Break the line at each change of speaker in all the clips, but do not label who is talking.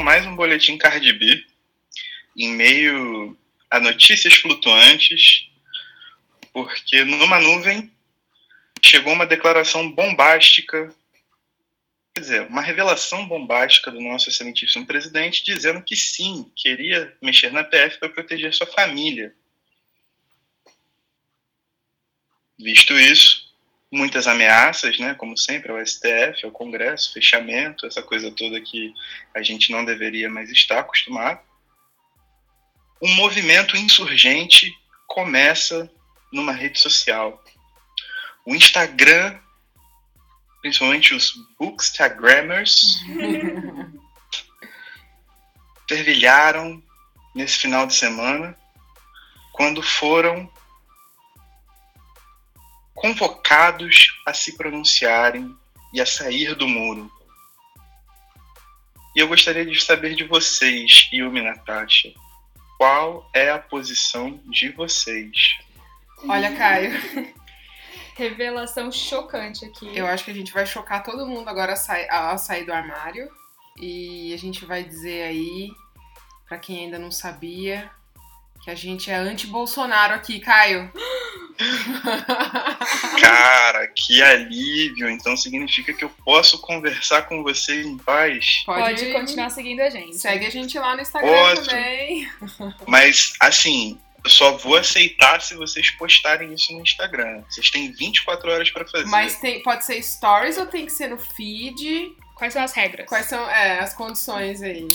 Com mais um boletim Cardi B, em meio a notícias flutuantes, porque numa nuvem chegou uma declaração bombástica, quer dizer, uma revelação bombástica do nosso excelentíssimo presidente, dizendo que sim, queria mexer na PF para proteger sua família. Visto isso, muitas ameaças, né, como sempre, ao STF, ao Congresso, fechamento, essa coisa toda que a gente não deveria mais estar acostumado. Um movimento insurgente começa numa rede social. O Instagram, principalmente os bookstagrammers, fervilharam nesse final de semana quando foram convocados a se pronunciarem e a sair do muro. E eu gostaria de saber de vocês, Yumi e Natasha, qual é a posição de vocês?
Olha, Caio,
Revelação chocante aqui.
eu acho que a gente vai chocar todo mundo agora a sair, a sair do armário. E a gente vai dizer aí, pra quem ainda não sabia, que a gente é anti-Bolsonaro aqui, Caio.
Cara, que alívio! Então significa que eu posso conversar com vocês em paz.
Pode continuar seguindo a gente.
Segue a gente lá no Instagram
Ótimo.
também.
Mas, assim, eu só vou aceitar se vocês postarem isso no Instagram. Vocês têm 24 horas pra fazer.
Mas tem, pode ser stories ou tem que ser no feed?
Quais são as regras?
Quais são é, as condições aí?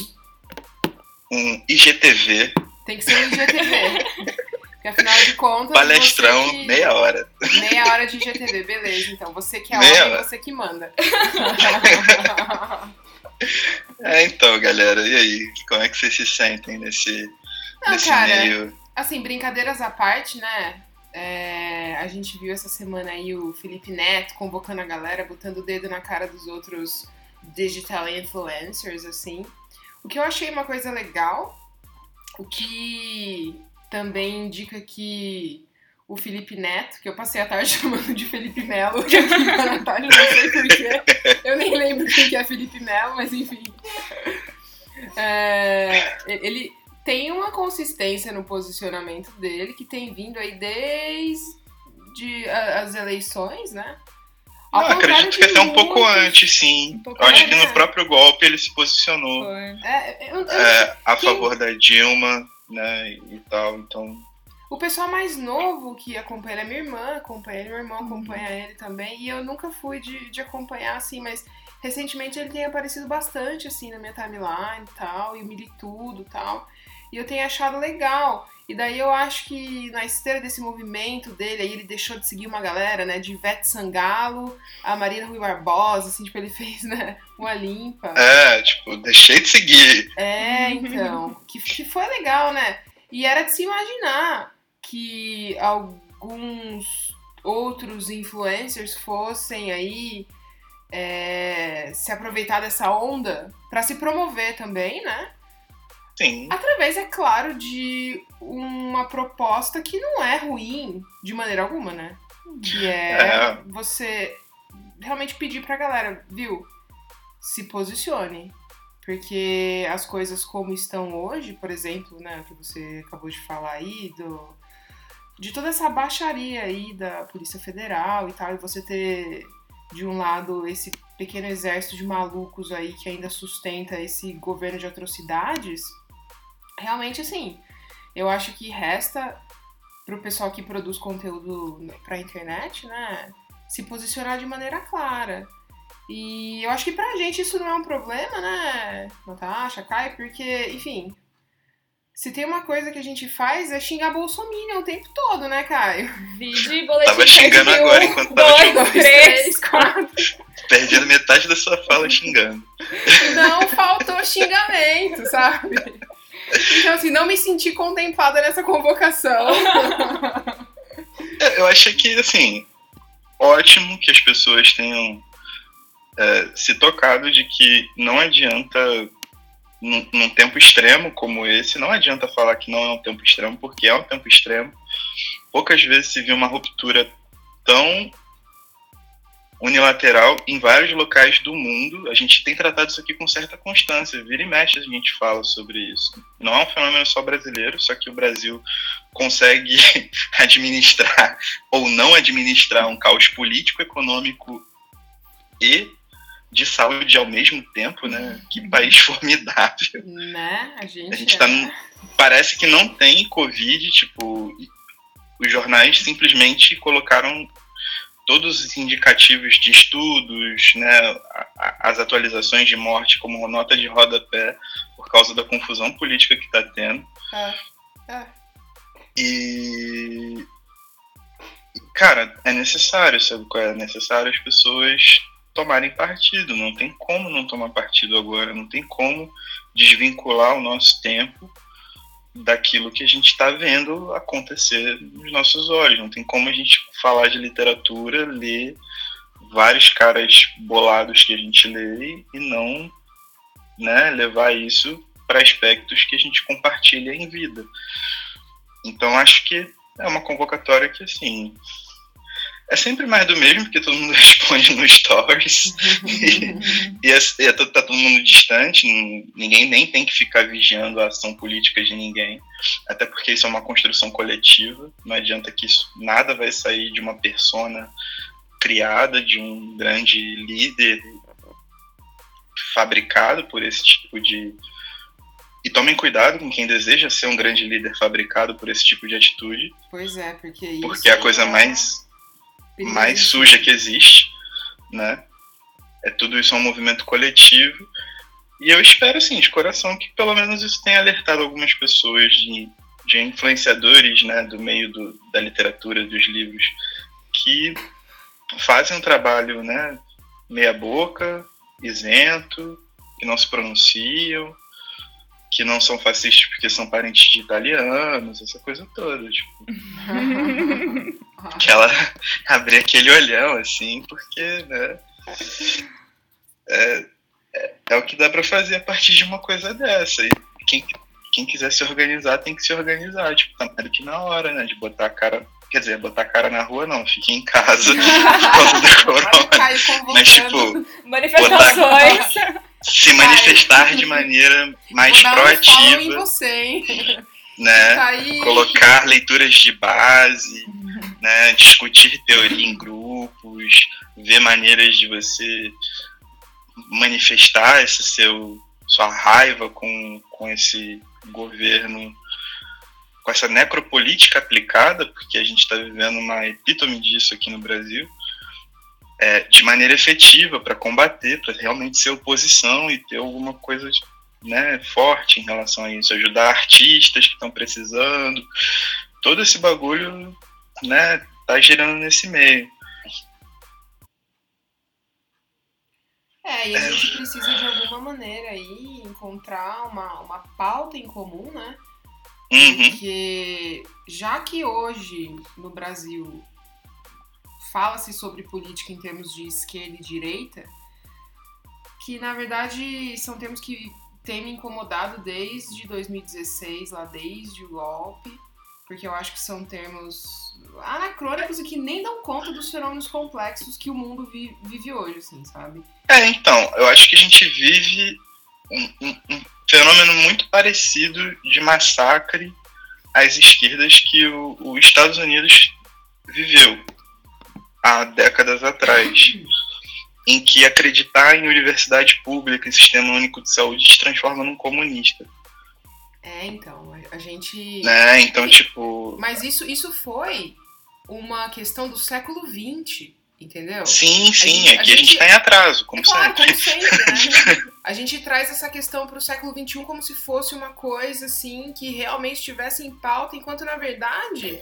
Um IGTV,
Tem que ser no IGTV. Porque afinal de contas.
palestrão,
que-
meia hora.
Meia hora de IGTV, beleza. Então, você que é
Meia
homem,
hora.
você que manda.
É, então, galera, e aí? Como é que vocês se sentem nesse,
Não,
nesse
cara,
meio?
assim, brincadeiras à parte, né? É, a gente viu essa semana aí o Felipe Neto convocando a galera, botando o dedo na cara dos outros digital influencers, assim. O que eu achei uma coisa legal, o que também indica que o Felipe Neto, que eu passei a tarde chamando de Felipe Melo, aqui na Natália, não sei porquê. Eu nem lembro quem que é Felipe Melo, mas enfim. É, ele tem uma consistência no posicionamento dele que tem vindo aí desde a- as eleições, né? Ao
Não, acredito que até um pouco
muitos-
antes, sim.
Um pouco
eu acho que no próprio golpe ele se posicionou
Foi.
É, eu- eu-
é, a
Quem-
favor da Dilma, né, e tal. Então,
O pessoal mais novo que acompanha ele é minha irmã, acompanha ele, meu irmão
Uhum.
acompanha ele também. E eu nunca fui de, de acompanhar assim, mas recentemente ele tem aparecido bastante assim na minha timeline e tal, e o Militudo e tal. E eu tenho achado legal. E daí eu acho que na esteira desse movimento dele, aí ele deixou de seguir uma galera, né? De Ivete Sangalo, a Marina Rui Barbosa, assim, tipo, ele fez, né? Uma limpa.
é, tipo, deixei de seguir.
É, então. Que, que foi legal, né? E era de se imaginar que alguns outros influencers fossem aí é, se aproveitar dessa onda pra se promover também, né?
Sim.
Através, é claro, de uma proposta que não é ruim de maneira alguma, né? Que é,
É.
você realmente pedir pra galera, viu? Se posicione. Porque as coisas como estão hoje, por exemplo, né, que você acabou de falar aí, do, de toda essa baixaria aí da Polícia Federal e tal, e você ter de um lado esse pequeno exército de malucos aí que ainda sustenta esse governo de atrocidades, realmente assim, eu acho que resta pro pessoal que produz conteúdo pra internet, né, se posicionar de maneira clara. E eu acho que pra gente isso não é um problema, né, Natasha, Kai, porque, enfim, se tem uma coisa que a gente faz é xingar Bolsonaro o tempo todo, né, Caio?
Vídeo, boletim.
Tava xingando agora
um,
enquanto tava
dois,
xingando.
três, quatro.
Perdendo metade da sua fala xingando.
Não faltou xingamento, sabe? Então, assim, não me senti contemplada nessa convocação.
É, Eu acho que, assim, ótimo que as pessoas tenham é, se tocado de que não adianta, num, num tempo extremo como esse, não adianta falar que não é um tempo extremo, porque é um tempo extremo. Poucas vezes se viu uma ruptura tão unilateral em vários locais do mundo. A gente tem tratado isso aqui com certa constância. Vira e mexe a gente fala sobre isso. Não é um fenômeno só brasileiro, só que o Brasil consegue administrar ou não administrar um caos político, econômico e de saúde ao mesmo tempo, né? Que país formidável.
Né? A gente,
A gente tá.
é.
Parece que não tem Covid, tipo. Os jornais simplesmente colocaram todos os indicativos de estudos, né, as atualizações de morte como nota de rodapé por causa da confusão política que está tendo.
É, é.
E. Cara, é necessário, sabe qual é? É necessário as pessoas tomarem partido. Não tem como não tomar partido agora. Não tem como desvincular o nosso tempo daquilo que a gente está vendo acontecer nos nossos olhos. Não tem como a gente falar de literatura, ler vários caras bolados que a gente lê e não né, levar isso para aspectos que a gente compartilha em vida. Então acho que é uma convocatória que assim é sempre mais do mesmo, porque todo mundo responde no stories e, é, e é, to- tá todo mundo distante, ninguém nem tem que ficar vigiando a ação política de ninguém, até porque isso é uma construção coletiva, não adianta que isso nada vai sair de uma persona criada, de um grande líder fabricado por esse tipo de e tomem cuidado com quem deseja ser um grande líder fabricado por esse tipo de atitude,
Pois é, porque isso.
porque é a coisa
é
mais mais suja que existe, né? É tudo isso é um movimento coletivo. E eu espero, assim, de coração, que pelo menos isso tenha alertado algumas pessoas de, de influenciadores, né, do meio do, da literatura, dos livros, que fazem um trabalho, né, meia boca, isento, que não se pronunciam, que não são fascistas porque são parentes de italianos, essa coisa toda, tipo que ela abrir aquele olhão, assim, porque, né? É, é, é o que dá pra fazer a partir de uma coisa dessa. E quem, quem quiser se organizar tem que se organizar. Tipo, tá mais do que na hora, né? De botar a cara. Quer dizer, botar a cara na rua não, fique em casa por causa do corona. Mas, tipo,
Manifestações.
Se manifestar de maneira mais
Vou follow em
proativa,
você, hein?
né?
Tá
colocar leituras de base, né, discutir teoria em grupos, ver maneiras de você manifestar esse seu sua raiva com, com esse governo, com essa necropolítica aplicada, porque a gente está vivendo uma epítome disso aqui no Brasil, é, de maneira efetiva para combater, para realmente ser oposição e ter alguma coisa né, forte em relação a isso, ajudar artistas que estão precisando, todo esse bagulho, né, tá girando nesse meio.
É, e a gente precisa de alguma maneira aí encontrar uma, uma pauta em comum, né?
Uhum.
Porque já que hoje no Brasil fala-se sobre política em termos de esquerda e direita, que na verdade são termos que têm me incomodado desde 2016, lá desde o golpe, porque eu acho que são termos anacrônicos e que nem dão conta dos fenômenos complexos que o mundo vi- vive hoje, assim, sabe?
É, então, eu acho que a gente vive um, um- um fenômeno muito parecido de massacre às esquerdas que o- os Estados Unidos viveu há décadas atrás, em que acreditar em universidade pública e sistema único de saúde te transforma num comunista,
É, então, a- gente.
né? Então, tipo,
Mas isso, isso foi uma questão do século XX, entendeu?
sim, sim, aqui a gente
gente-
tá em atraso, como
é claro,
sempre.
como sempre, né? A gente traz essa questão para o século XXI como se fosse uma coisa assim que realmente estivesse em pauta, enquanto na verdade,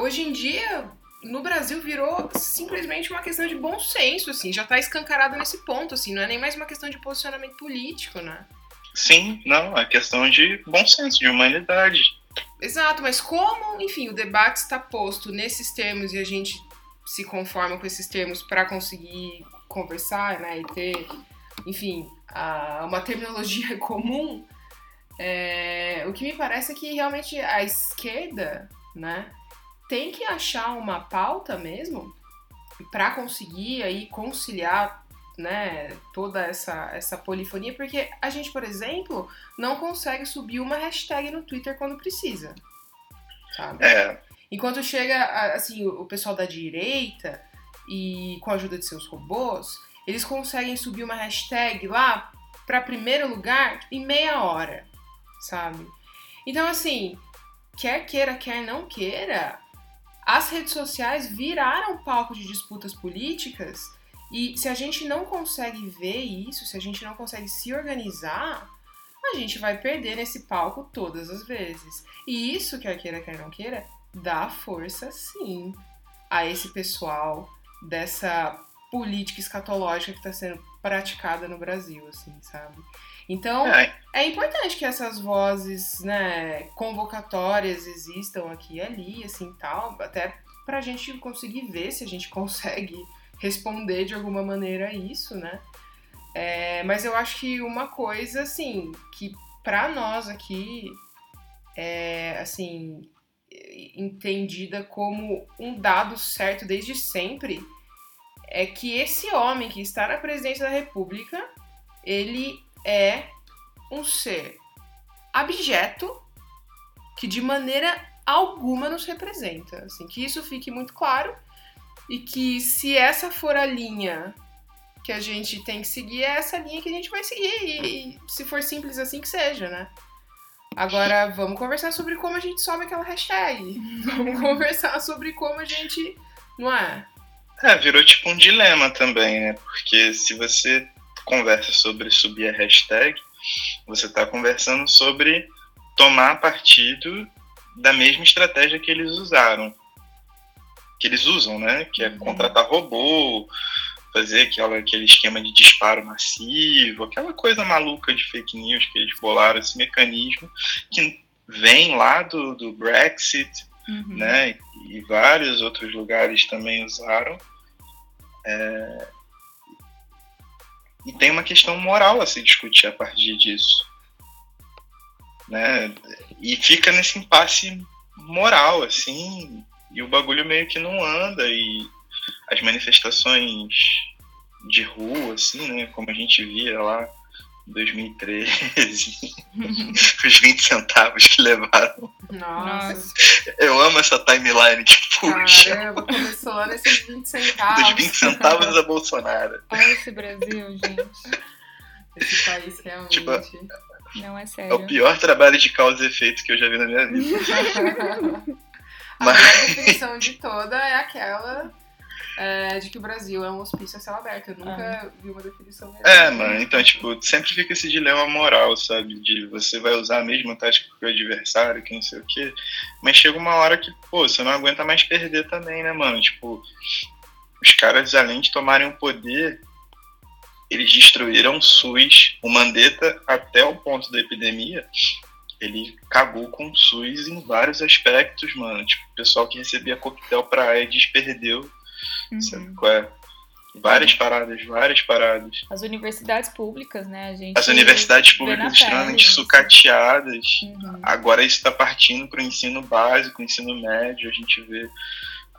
hoje em dia, no Brasil virou simplesmente uma questão de bom senso, assim, já tá escancarado nesse ponto, assim, não é nem mais uma questão de posicionamento político, né?
Sim, não, é questão de bom senso, de humanidade.
Exato, mas como, enfim, o debate está posto nesses termos e a gente se conforma com esses termos para conseguir conversar, né, e ter, enfim, a- uma terminologia comum, é, o que me parece é que realmente a esquerda, né, tem que achar uma pauta mesmo para conseguir aí conciliar né, toda essa, essa polifonia, porque a gente, por exemplo, não consegue subir uma hashtag no Twitter quando precisa. Sabe?
É,
Enquanto chega assim, o pessoal da direita e com a ajuda de seus robôs, eles conseguem subir uma hashtag lá para primeiro lugar em meia hora, sabe? Então assim, quer queira, quer não queira, as redes sociais viraram palco de disputas políticas e se a gente não consegue ver isso, se a gente não consegue se organizar, a gente vai perder nesse palco todas as vezes. E isso, quer queira, quer não queira, dá força sim a esse pessoal dessa política escatológica que está sendo praticada no Brasil, assim, sabe? Então,
é,
é importante que essas vozes, né, convocatórias existam aqui e ali, assim, tal, até pra gente conseguir ver se a gente consegue responder de alguma maneira a isso, né? É, mas eu acho que uma coisa, assim, que pra nós aqui é, assim, entendida como um dado certo desde sempre, é que esse homem que está na presidência da República, ele é um ser abjeto que de maneira alguma nos representa. Assim, que isso fique muito claro e que se essa for a linha que a gente tem que seguir, é essa linha que a gente vai seguir. E, e se for simples assim, que seja, né? Agora vamos conversar sobre como a gente sobe aquela hashtag. Vamos conversar sobre como a gente. Não é?
É, virou tipo um dilema também, né? Porque se você conversa sobre subir a hashtag, você está conversando sobre tomar partido da mesma estratégia que eles usaram. Que eles usam, né? Que é
Uhum.
contratar robô, fazer aquela, aquele esquema de disparo massivo, aquela coisa maluca de fake news que eles bolaram, esse mecanismo que vem lá do, do Brexit,
Uhum.
né? E vários outros lugares também usaram. É, E tem uma questão moral a se discutir a partir disso. Né? E fica nesse impasse moral, assim, e o bagulho meio que não anda, e as manifestações de rua, assim, né? Como a gente via lá 2013, os 20 centavos que levaram.
Nossa.
Eu amo essa timeline que puxa.
Caramba, começou nesses 20 centavos.
Dos 20 centavos a Bolsonaro.
Olha esse Brasil, gente.
Esse país realmente.
Tipo,
Não é
É o
sério.
pior trabalho de causa e efeito que eu já vi na minha vida.
A
Mas-
melhor definição de toda é aquela é, de que o Brasil é um hospício a céu aberto. Eu nunca vi uma definição melhor.
É, mano, então, tipo, sempre fica esse dilema moral, sabe? De você vai usar a mesma tática que o adversário, que não sei o quê. Mas chega uma hora que, pô, você não aguenta mais perder também, né, mano? Tipo, os caras, além de tomarem o poder, eles destruíram o SUS. O Mandetta, até o ponto da epidemia, ele cagou com o SUS em vários aspectos, mano. Tipo, o pessoal que recebia coquetel pra AIDS perdeu, sabe
Uhum.
qual é? Várias paradas, várias paradas.
As universidades públicas, né? A gente
As universidades públicas
pele
extremamente
isso.
sucateadas.
Uhum.
Agora isso está partindo para o ensino básico, ensino médio. A gente vê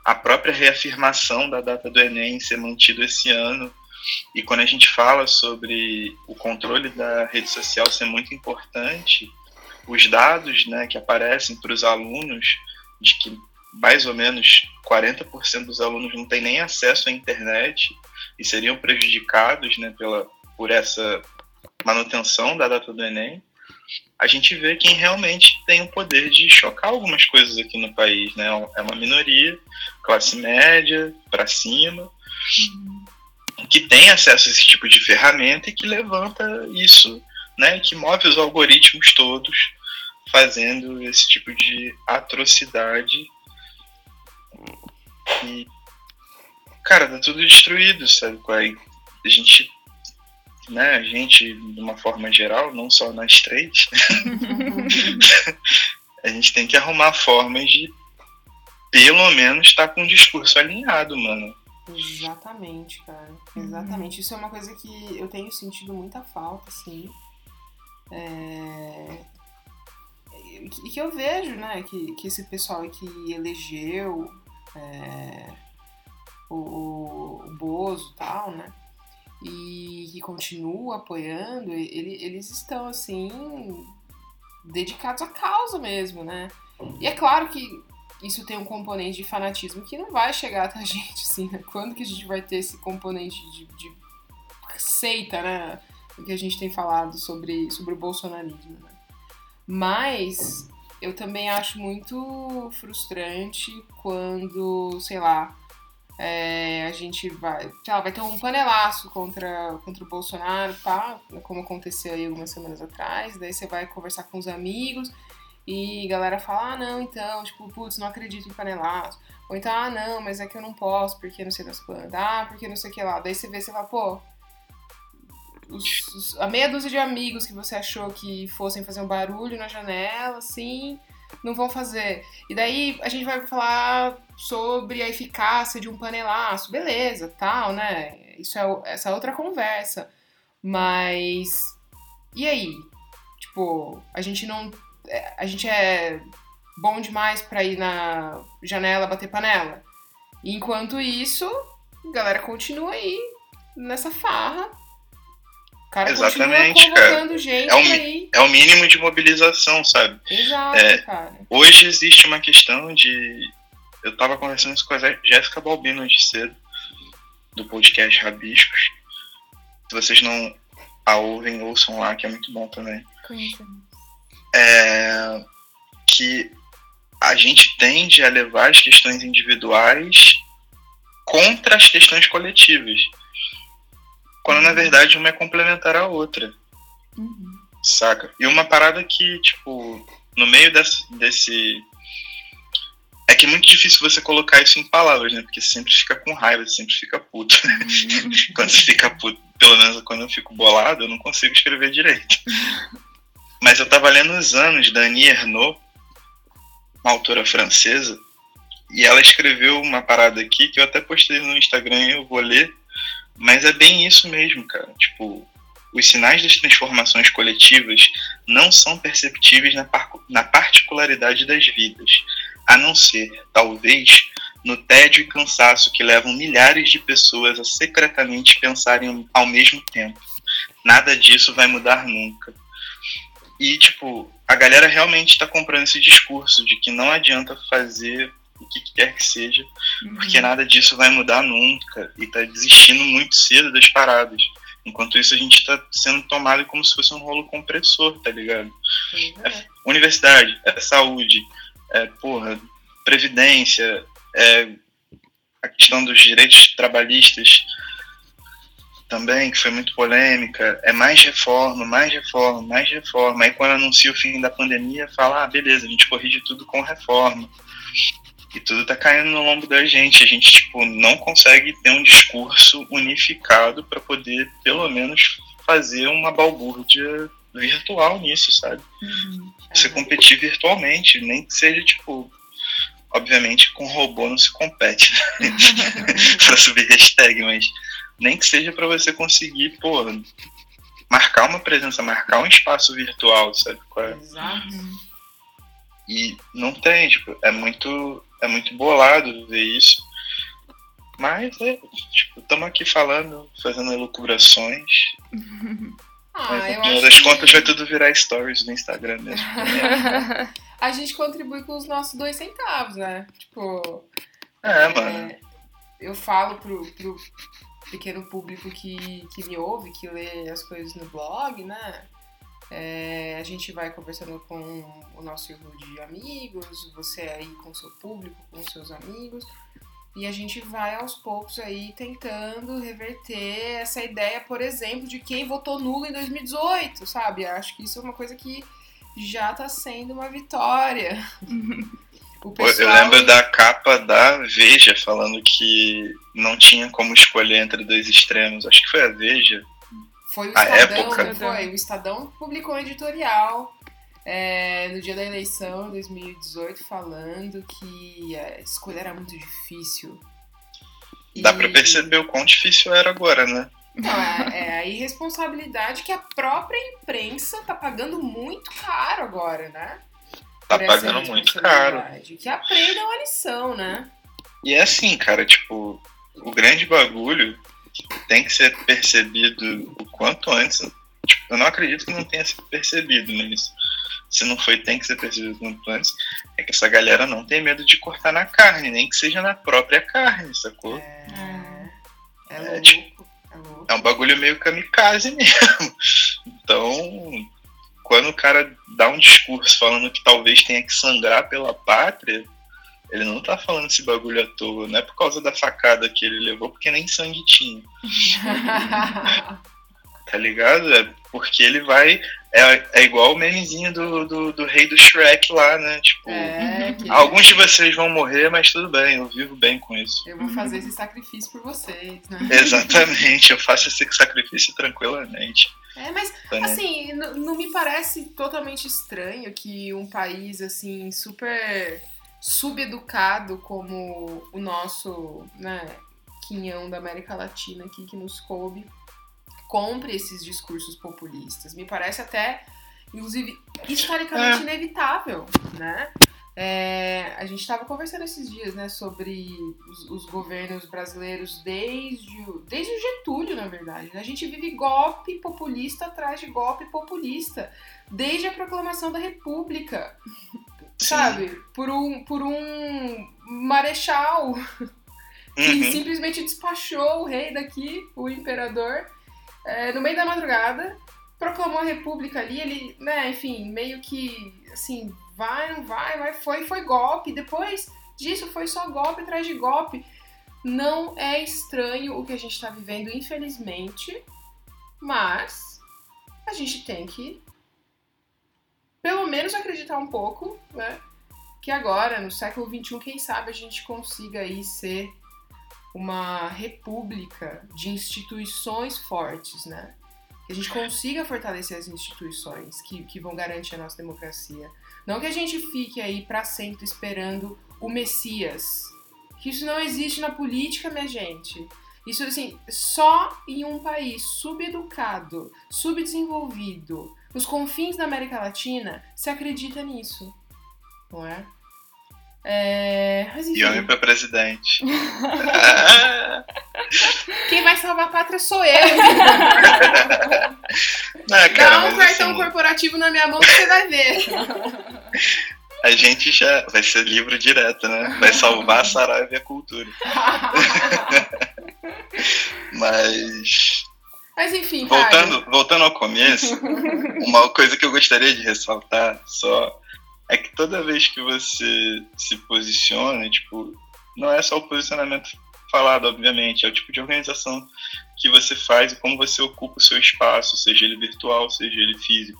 a própria reafirmação da data do Enem ser mantido esse ano. E quando a gente fala sobre o controle da rede social ser muito importante, os dados né, que aparecem para os alunos de que mais ou menos 40% dos alunos não têm nem acesso à internet e seriam prejudicados né, pela, por essa manutenção da data do Enem, a gente vê quem realmente tem o poder de chocar algumas coisas aqui no país, né? É uma minoria, classe média, para cima,
Uhum.
que tem acesso a esse tipo de ferramenta e que levanta isso, né? Que move os algoritmos todos fazendo esse tipo de atrocidade. E, cara, tá tudo destruído, sabe? qual é? A gente, né? A gente, de uma forma geral, não só nós três, a gente tem que arrumar formas de pelo menos estar com o discurso alinhado, mano.
Exatamente, cara. Exatamente. Isso é uma coisa que eu tenho sentido muita falta, assim. É... E que- eu vejo, né, que, que esse pessoal que elegeu é, o, o, Bozo e tal, né? E que continua apoiando, ele, eles estão assim dedicados à causa mesmo, né? E é claro que isso tem um componente de fanatismo que não vai chegar até a gente, assim, né? Quando que a gente vai ter esse componente de, de seita, né? O que a gente tem falado sobre, sobre o bolsonarismo, né? Mas eu também acho muito frustrante quando, sei lá, é, a gente vai, sei lá, vai ter um panelaço contra, contra o Bolsonaro, tá? Como aconteceu aí algumas semanas atrás. Daí você vai conversar com os amigos e a galera fala, ah, não, então, tipo, putz, não acredito em panelaço. Ou então, ah, não, mas é que eu não posso, porque não sei das quantas. Ah, porque não sei o que lá. Daí você vê, você fala, pô, os, os, a meia dúzia de amigos que você achou que fossem fazer um barulho na janela, assim, não vão fazer. E daí a gente vai falar sobre a eficácia de um panelaço, beleza, tal, né? Isso é essa é outra conversa. Mas e aí? Tipo, a gente não a gente é bom demais para ir na janela bater panela. Enquanto isso, a galera continua aí nessa farra cara
Exatamente,
continua convocando cara. gente
é o, é o mínimo de mobilização, sabe?
Exato,
é,
cara.
Hoje existe uma questão de. Eu tava conversando isso com a Jéssica Balbino de cedo, do podcast Rabiscos. Se vocês não a ouvem, ouçam lá, que é muito bom também. É, que a gente tende a levar as questões individuais contra as questões coletivas. Quando na verdade uma é complementar à outra.
Uhum.
Saca? E uma parada que, tipo, no meio desse, desse. É que é muito difícil você colocar isso em palavras, né? Porque sempre fica com raiva, sempre fica puto. Uhum. quando você fica puto, pelo menos quando eu fico bolado, eu não consigo escrever direito. Mas eu tava lendo os anos da Annie Ernaux, uma autora francesa, e ela escreveu uma parada aqui que eu até postei no Instagram e eu vou ler, mas é bem isso mesmo, cara. Tipo, os sinais das transformações coletivas não são perceptíveis na, par na particularidade das vidas, a não ser, talvez, no tédio e cansaço que levam milhares de pessoas a secretamente pensarem ao mesmo tempo. Nada disso vai mudar nunca. E, tipo, a galera realmente está comprando esse discurso de que não adianta fazer o que quer que seja, uhum. porque nada disso vai mudar nunca e tá desistindo muito cedo das paradas. Enquanto isso, a gente tá sendo tomado como se fosse um rolo compressor, tá ligado?
Uhum.
É universidade, é saúde, é, porra, previdência, é a questão dos direitos trabalhistas também, que foi muito polêmica, é mais reforma, mais reforma, mais reforma. Aí quando anuncia o fim da pandemia, fala, ah, beleza, a gente corrige tudo com reforma e tudo tá caindo no lombo da gente. A gente, tipo, não consegue ter um discurso unificado para poder, pelo menos, fazer uma balbúrdia virtual nisso, sabe?
Uhum.
Você competir virtualmente, nem que seja, tipo, obviamente com robô não se compete né? para subir hashtag, mas nem que seja para você conseguir, pô, marcar uma presença, marcar um espaço virtual, sabe?
É? Exato.
E não tem, tipo, é muito é muito bolado ver isso. Mas é, tipo, estamos aqui falando, fazendo elucubrações.
Ah,
mas no final das
que...
contas vai tudo virar stories no Instagram mesmo.
a gente contribui com os nossos dois centavos, né? Tipo.
É, é mano.
Eu falo pro, pro pequeno público que, que me ouve, que lê as coisas no blog, né? É, a gente vai conversando com o nosso círculo de amigos, você aí com o seu público, com seus amigos, e a gente vai aos poucos aí tentando reverter essa ideia, por exemplo, de quem votou nulo em 2018, sabe? Acho que isso é uma coisa que já tá sendo uma vitória.
Pessoal... Eu lembro da capa da Veja falando que não tinha como escolher entre dois extremos. Acho que foi a Veja
foi o
a
Estadão,
época.
foi. O Estadão publicou um editorial é, no dia da eleição, 2018, falando que a escolha era muito difícil.
Dá e... pra perceber o quão difícil era agora, né?
Então, é, é a irresponsabilidade que a própria imprensa tá pagando muito caro agora, né?
Tá pagando muito caro.
Que aprendam a lição, né?
E é assim, cara, tipo, o grande bagulho tem que ser percebido o quanto antes. Tipo, eu não acredito que não tenha sido percebido, mas se não foi, tem que ser percebido o quanto antes. É que essa galera não tem medo de cortar na carne, nem que seja na própria carne, sacou?
É, é
É,
louco.
tipo,
É louco.
É um bagulho meio kamikaze mesmo. Então, quando o cara dá um discurso falando que talvez tenha que sangrar pela pátria, ele não tá falando esse bagulho à toa. Não é por causa da facada que ele levou, porque nem sangue tinha. Tá ligado? É porque ele vai. É, é igual o memezinho do, do, do rei do Shrek lá, né? Tipo,
É, que
alguns de vocês vão morrer, mas tudo bem, eu vivo bem com isso.
eu vou fazer esse sacrifício por vocês, né?
Exatamente, eu faço esse sacrifício tranquilamente.
É, mas
Tá, né?
assim, não me parece totalmente estranho que um país assim super subeducado como o nosso, né, quinhão da América Latina aqui que nos coube, compre esses discursos populistas. Me parece até, inclusive, historicamente
É.
inevitável, né? É, a gente estava conversando esses dias, né, sobre os, os governos brasileiros desde o, desde o Getúlio, na verdade. né? A gente vive golpe populista atrás de golpe populista, desde a proclamação da República, sabe? Por um, por um marechal que
Uhum.
simplesmente despachou o rei daqui, o imperador, é, no meio da madrugada, proclamou a república ali, ele, né, enfim, meio que, assim, vai, não vai, vai, foi, foi golpe, depois disso foi só golpe atrás de golpe. Não é estranho o que a gente tá vivendo, infelizmente, mas a gente tem que, pelo menos, acreditar um pouco, né, que agora, no século XXI, quem sabe a gente consiga aí ser uma república de instituições fortes, né? Que a gente consiga fortalecer as instituições que, que vão garantir a nossa democracia. Não que a gente fique aí para sempre esperando o Messias. Que isso não existe na política, minha gente. Isso, assim, só em um país subeducado, subdesenvolvido, nos confins da América Latina, se acredita nisso. Não é? É... Mas enfim.
E homem pra presidente. Ah,
Quem vai salvar a pátria sou eu.
Não, cara,
Dá um cartão
assim,
corporativo na minha mão que você vai ver.
a gente já vai ser livro direto, né? Vai salvar a Saraiva e a cultura. Mas
Mas enfim,
voltando, voltando ao começo, uma coisa que eu gostaria de ressaltar só é que toda vez que você se posiciona, tipo, não é só o posicionamento falado, obviamente, é o tipo de organização que você faz e como você ocupa o seu espaço, seja ele virtual, seja ele físico,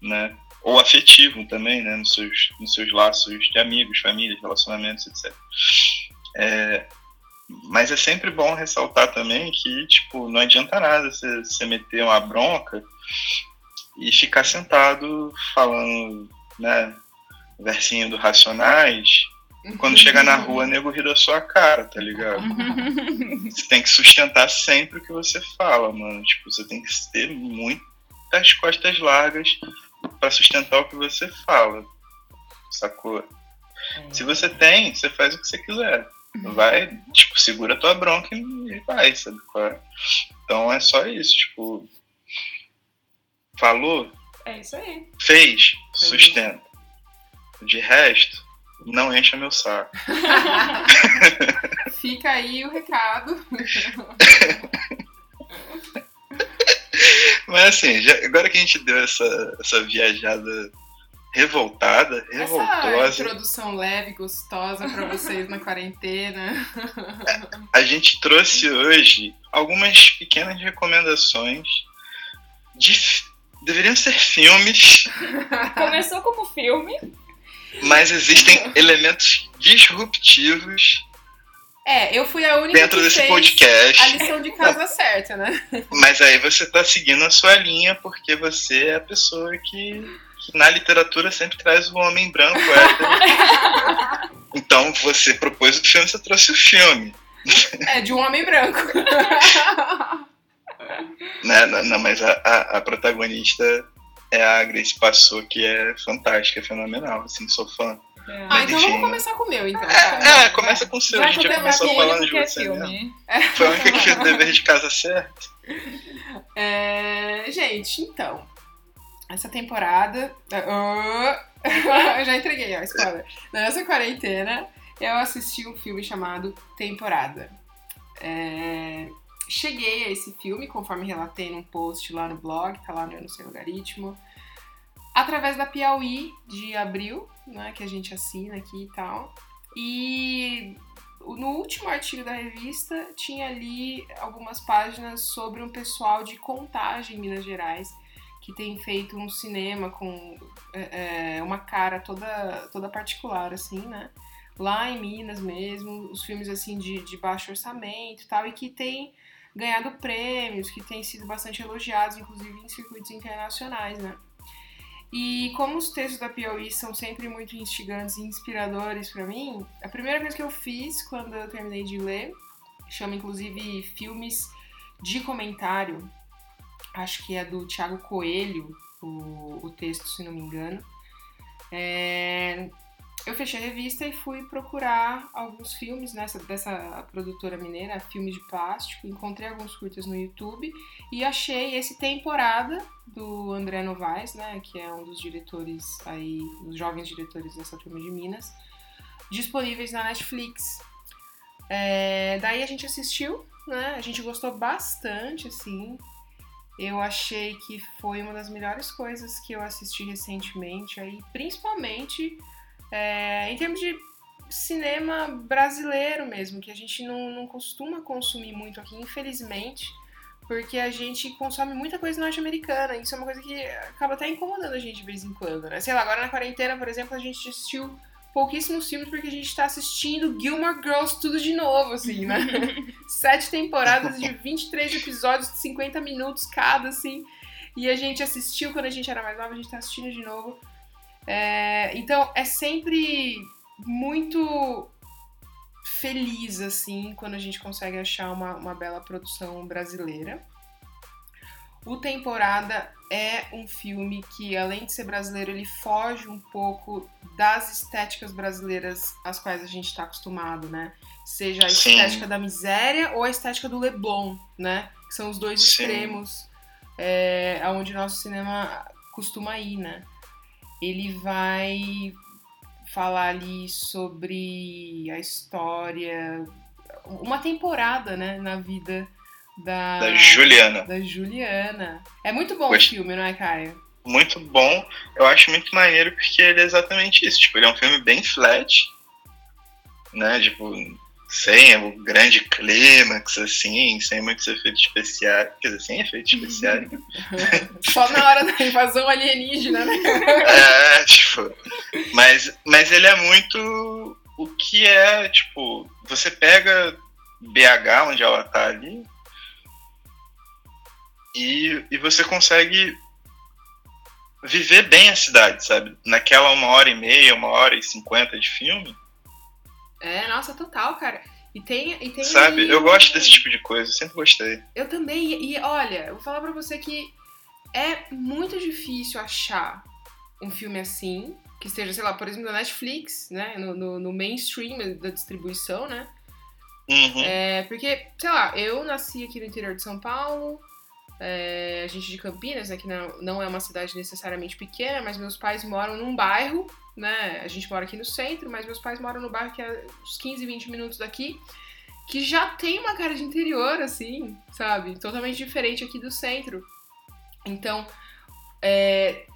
né? Ou afetivo também, né? Nos seus, nos seus laços de amigos, famílias, relacionamentos, etc. É, mas é sempre bom ressaltar também que, tipo, não adianta nada você, você meter uma bronca e ficar sentado falando, né, versinho do Racionais, quando chegar na rua, nego ri da sua cara, tá ligado? Você tem que sustentar sempre o que você fala, mano. Tipo, você tem que ter muitas costas largas pra sustentar o que você fala. Sacou? Se você tem, você faz o que você quiser. Vai, tipo, segura tua bronca e vai, sabe qual é? Então é só isso, tipo. Falou,
É isso aí.
fez, sustenta. De resto, não encha meu saco.
Fica aí o recado.
Mas assim, já- agora que a gente deu essa, essa viajada revoltada,
Essa
revoltosa,
introdução leve, gostosa pra vocês na quarentena.
a gente trouxe hoje algumas pequenas recomendações de. Deveriam ser filmes,
Começou como filme.
mas existem elementos disruptivos
É, eu fui a única
dentro
que
desse
fez
podcast.
a lição de casa certa, né?
Mas aí você tá seguindo a sua linha porque você é a pessoa que, que na literatura sempre traz o homem branco hétero. Então você propôs o filme, você trouxe o filme.
É, de um homem branco.
Né? Não, não, mas a, a, a protagonista é a Grace Passou, que é fantástica, é fenomenal, assim, sou fã.
É.
Ah, então vamos começar com o meu, então.
É, é, começa com o seu, a
Já
gente
que
já começou falando de
é
você mesmo.
filme.
Foi a única que fez o dever de casa certo.
É, gente, então. Essa temporada. Eu já entreguei, ó, spoiler. Nessa quarentena, eu assisti um filme chamado Temporada. É, cheguei a esse filme, conforme relatei num post lá no blog, tá lá no Seu Logaritmo, através da Piauí de abril, né, que a gente assina aqui e tal. E no último artigo da revista tinha ali algumas páginas sobre um pessoal de Contagem, em Minas Gerais, que tem feito um cinema com é, é, uma cara toda, toda particular, assim, né? Lá em Minas mesmo, os filmes assim de, de baixo orçamento e tal, e que tem ganhado prêmios, que tem sido bastante elogiados, inclusive em circuitos internacionais, né? E como os textos da Piauí são sempre muito instigantes e inspiradores para mim, a primeira coisa que eu fiz quando eu terminei de ler, chama inclusive Filmes de Comentário, acho que é do Tiago Coelho, o, o texto, se não me engano. É, eu fechei a revista e fui procurar alguns filmes nessa, dessa produtora mineira, Filmes de Plástico. Encontrei alguns curtas no YouTube e achei esse Temporada do André Novaes, né, que é um dos diretores aí, dos jovens diretores dessa turma de Minas, disponíveis na Netflix. É, daí a gente assistiu, né, a gente gostou bastante, assim. Eu achei que foi uma das melhores coisas que eu assisti recentemente, aí, principalmente é, em termos de cinema brasileiro mesmo, que a gente não, não costuma consumir muito aqui, infelizmente, porque a gente consome muita coisa norte-americana. Isso é uma coisa que acaba até incomodando a gente de vez em quando, né? Sei lá, agora na quarentena, por exemplo, a gente assistiu pouquíssimos filmes porque a gente tá assistindo Gilmore Girls tudo de novo, assim, né? Sete temporadas de 23 episódios de 50 minutos cada, assim. E a gente assistiu quando a gente era mais nova, a gente tá assistindo de novo. É, então é sempre muito feliz, assim, quando a gente consegue achar uma, uma bela produção brasileira. O Temporada é um filme que, além de ser brasileiro, ele foge um pouco das estéticas brasileiras às quais a gente está acostumado, né? Seja a
Sim.
estética da miséria ou a estética do Leblon, né? Que são os dois
Sim.
extremos é, aonde nosso cinema costuma ir, né? Ele vai falar ali sobre a história, uma temporada, né, na vida da,
Da Juliana.
da Juliana. É muito bom
Gost-
o filme, não é, Caio?
Muito bom. Eu acho muito maneiro porque ele é exatamente isso. Tipo, ele é um filme bem flat, né? Tipo, sem o grande clímax, assim, sem muitos efeitos especiais. Quer dizer, sem efeitos especiais.
Só na hora da invasão alienígena, né?
É, tipo. Mas, mas ele é muito o que é, tipo, você pega BH, onde ela tá ali, e, e você consegue viver bem a cidade, sabe? Naquela uma hora e meia, uma hora e cinquenta de filme,
É, nossa, total, cara. E tem, e tem
sabe? Eu gosto desse tipo de coisa, eu sempre gostei.
Eu também, e, e olha, eu vou falar pra você que é muito difícil achar um filme assim, que esteja, sei lá, por exemplo, na Netflix, né? No, no, no mainstream da distribuição, né?
Uhum.
É, porque, sei lá, eu nasci aqui no interior de São Paulo, é, a gente de Campinas, né, que não, não é uma cidade necessariamente pequena, mas meus pais moram num bairro, né? A gente mora aqui no centro, mas meus pais moram no bairro que é uns 15, 20 minutos daqui, que já tem uma cara de interior, assim, sabe? Totalmente diferente aqui do centro. Então, é,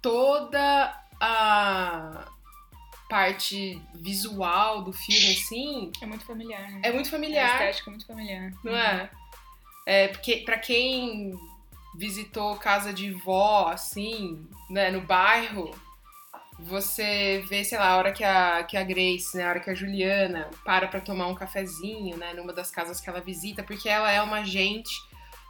toda a parte visual do filme, assim,
É muito familiar, né?
é muito
É
familiar.
estética muito familiar.
Não é? É, porque pra quem visitou casa de vó, assim, né, no bairro, você vê, sei lá, a hora que a, que a Grace, né, a hora que a Juliana para pra tomar um cafezinho, né, numa das casas que ela visita, porque ela é uma agente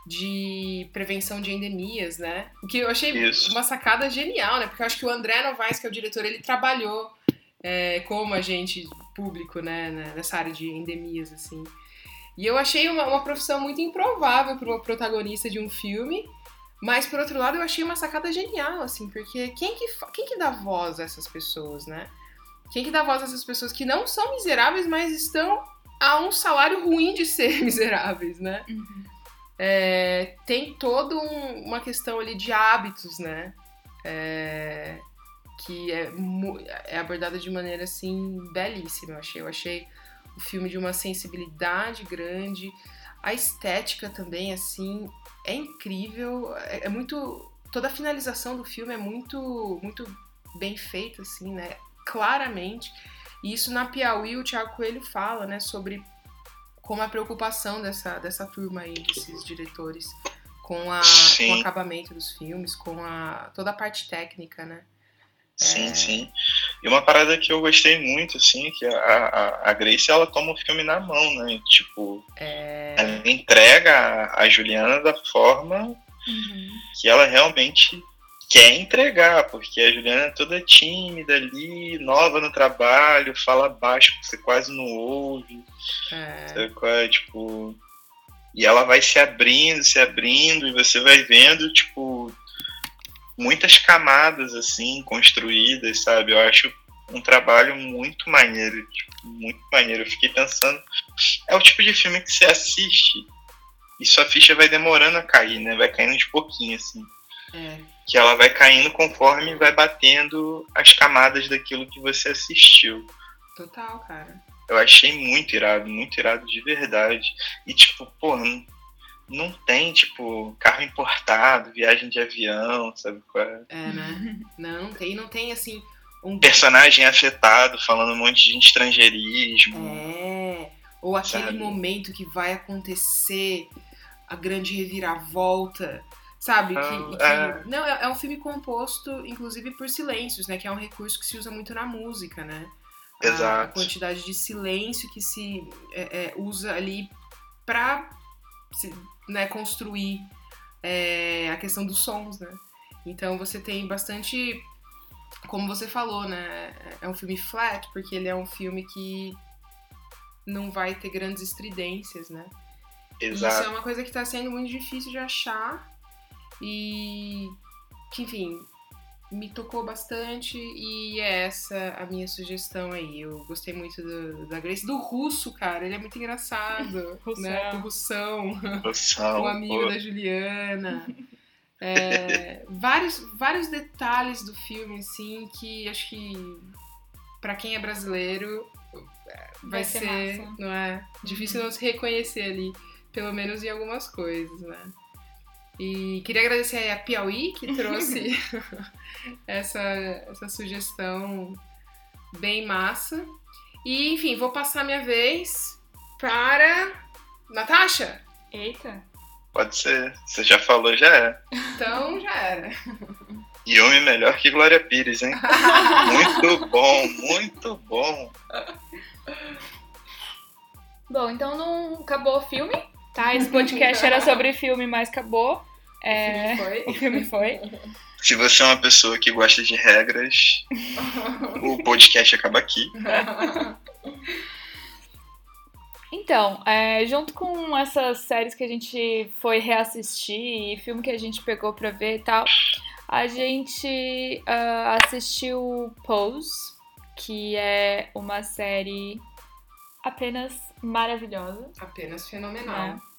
de prevenção de endemias, né? O que eu achei
Isso.
uma sacada genial, né? Porque eu acho que o André Novaes, que é o diretor, ele trabalhou é, como agente público, né, né, nessa área de endemias, assim. E eu achei uma, uma profissão muito improvável para uma protagonista de um filme, mas por outro lado eu achei uma sacada genial, assim, porque quem que, quem que dá voz a essas pessoas, né? Quem que dá voz a essas pessoas que não são miseráveis, mas estão a um salário ruim de ser miseráveis, né?
Uhum.
É, tem toda um- uma questão ali de hábitos, né? É, que é, é abordada de maneira assim belíssima, eu achei. Eu achei o filme de uma sensibilidade grande, a estética também assim é incrível, é, é muito toda a finalização do filme é muito muito bem feita assim, né? Claramente. E isso na Piauí o Thiago Coelho fala, né, sobre como a preocupação dessa, dessa turma aí, desses diretores, com, a, com o acabamento dos filmes, com a, toda a parte técnica, né?
Sim, sim. E uma parada que eu gostei muito, assim, que a, a, a Grace, ela toma o filme na mão, né? Tipo,
É,
ela entrega a, a Juliana da forma
Uhum.
que ela realmente quer entregar, porque a Juliana é toda tímida ali, nova no trabalho, fala baixo, você quase não ouve,
é,
sabe é? Tipo, e ela vai se abrindo, se abrindo, e você vai vendo, tipo, muitas camadas, assim, construídas, sabe? Eu acho um trabalho muito maneiro, tipo, muito maneiro. Eu fiquei pensando, é o tipo de filme que você assiste e sua ficha vai demorando a cair, né? Vai caindo de pouquinho, assim.
é,
Que ela vai caindo conforme vai batendo as camadas daquilo que você assistiu.
total, cara.
Eu achei muito irado, muito irado de verdade. E, tipo, pô, não, tem, tipo, carro importado, viagem de avião, sabe qual é?
É, né? Não, não tem, não tem assim um
Personagem afetado, falando um monte de estrangeirismo.
É. Ou aquele
Sabe?
momento que vai acontecer a grande reviravolta. Sabe? Que,
Ah,
que-
é.
Não, é, é um filme composto, inclusive, por silêncios, né? Que é um recurso que se usa muito na música, né? A- A,
Exato.
quantidade de silêncio que se é, é, usa ali pra se, né, construir é, a questão dos sons, né? Então você tem bastante. Como você falou, né? É um filme flat, porque ele é um filme que não vai ter grandes estridências, né? E Isso é
Exato.
uma coisa que tá sendo muito difícil de achar e que, enfim, me tocou bastante e é essa a minha sugestão aí. Eu gostei muito do- da Grace, do russo, cara, ele é muito engraçado,
Russão.
né? Do russão,
Noção,
o amigo da Juliana. É, vários, vários detalhes do filme, assim, que acho que pra quem é brasileiro é, vai,
Vai ser
ser, não é? Difícil não se reconhecer ali, pelo menos em algumas coisas, né? E queria agradecer aí a Piauí que trouxe essa, essa sugestão bem massa. E, enfim, vou passar minha vez para Natasha.
Eita.
Pode ser. Você já falou, já é.
Então já era.
Yumi melhor que Glória Pires, hein? muito bom, muito bom.
Bom, então não acabou o filme, tá? Esse podcast era sobre filme, mas acabou. É,
Foi.
o filme foi.
Se você é uma pessoa que gosta de regras, o podcast acaba aqui.
Então, é, junto com essas séries que a gente foi reassistir e filme que a gente pegou pra ver e tal, a gente ah, assistiu Pose, que é uma série apenas maravilhosa.
Apenas fenomenal.
É,